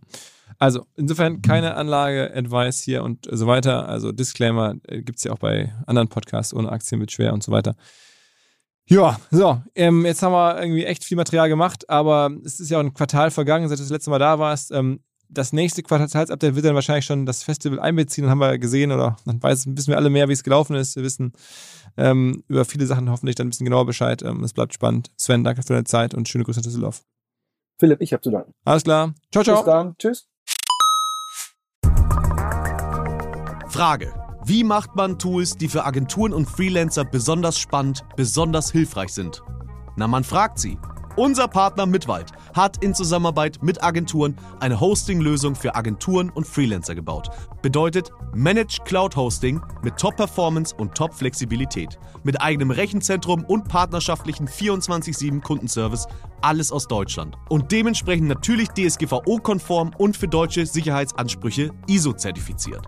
Also insofern keine Anlage-Advice hier und so weiter. Also Disclaimer äh, gibt es ja auch bei anderen Podcasts ohne Aktien mit schwer und so weiter. Ja, so, ähm, jetzt haben wir irgendwie echt viel Material gemacht, aber es ist ja auch ein Quartal vergangen, seit du das letzte Mal da warst. Ähm, das nächste Quartalsupdate wird dann wahrscheinlich schon das Festival einbeziehen, dann haben wir gesehen oder dann weiß, wissen wir alle mehr, wie es gelaufen ist. Wir wissen ähm, über viele Sachen hoffentlich dann ein bisschen genauer Bescheid. Ähm, es bleibt spannend. Sven, danke für deine Zeit und schöne Grüße nach Düsseldorf. Philipp, ich habe zu danken. Alles klar. Ciao, ciao. Bis dann. Tschüss. Frage. Wie macht man Tools, die für Agenturen und Freelancer besonders spannend, besonders hilfreich sind? Na, man fragt sie. Unser Partner Mitwald hat in Zusammenarbeit mit Agenturen eine Hosting-Lösung für Agenturen und Freelancer gebaut. Bedeutet Managed Cloud Hosting mit Top-Performance und Top-Flexibilität. Mit eigenem Rechenzentrum und partnerschaftlichen 24-7 Kundenservice. Alles aus Deutschland. Und dementsprechend natürlich DSGVO-konform und für deutsche Sicherheitsansprüche ISO-zertifiziert.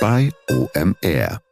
bei OMR.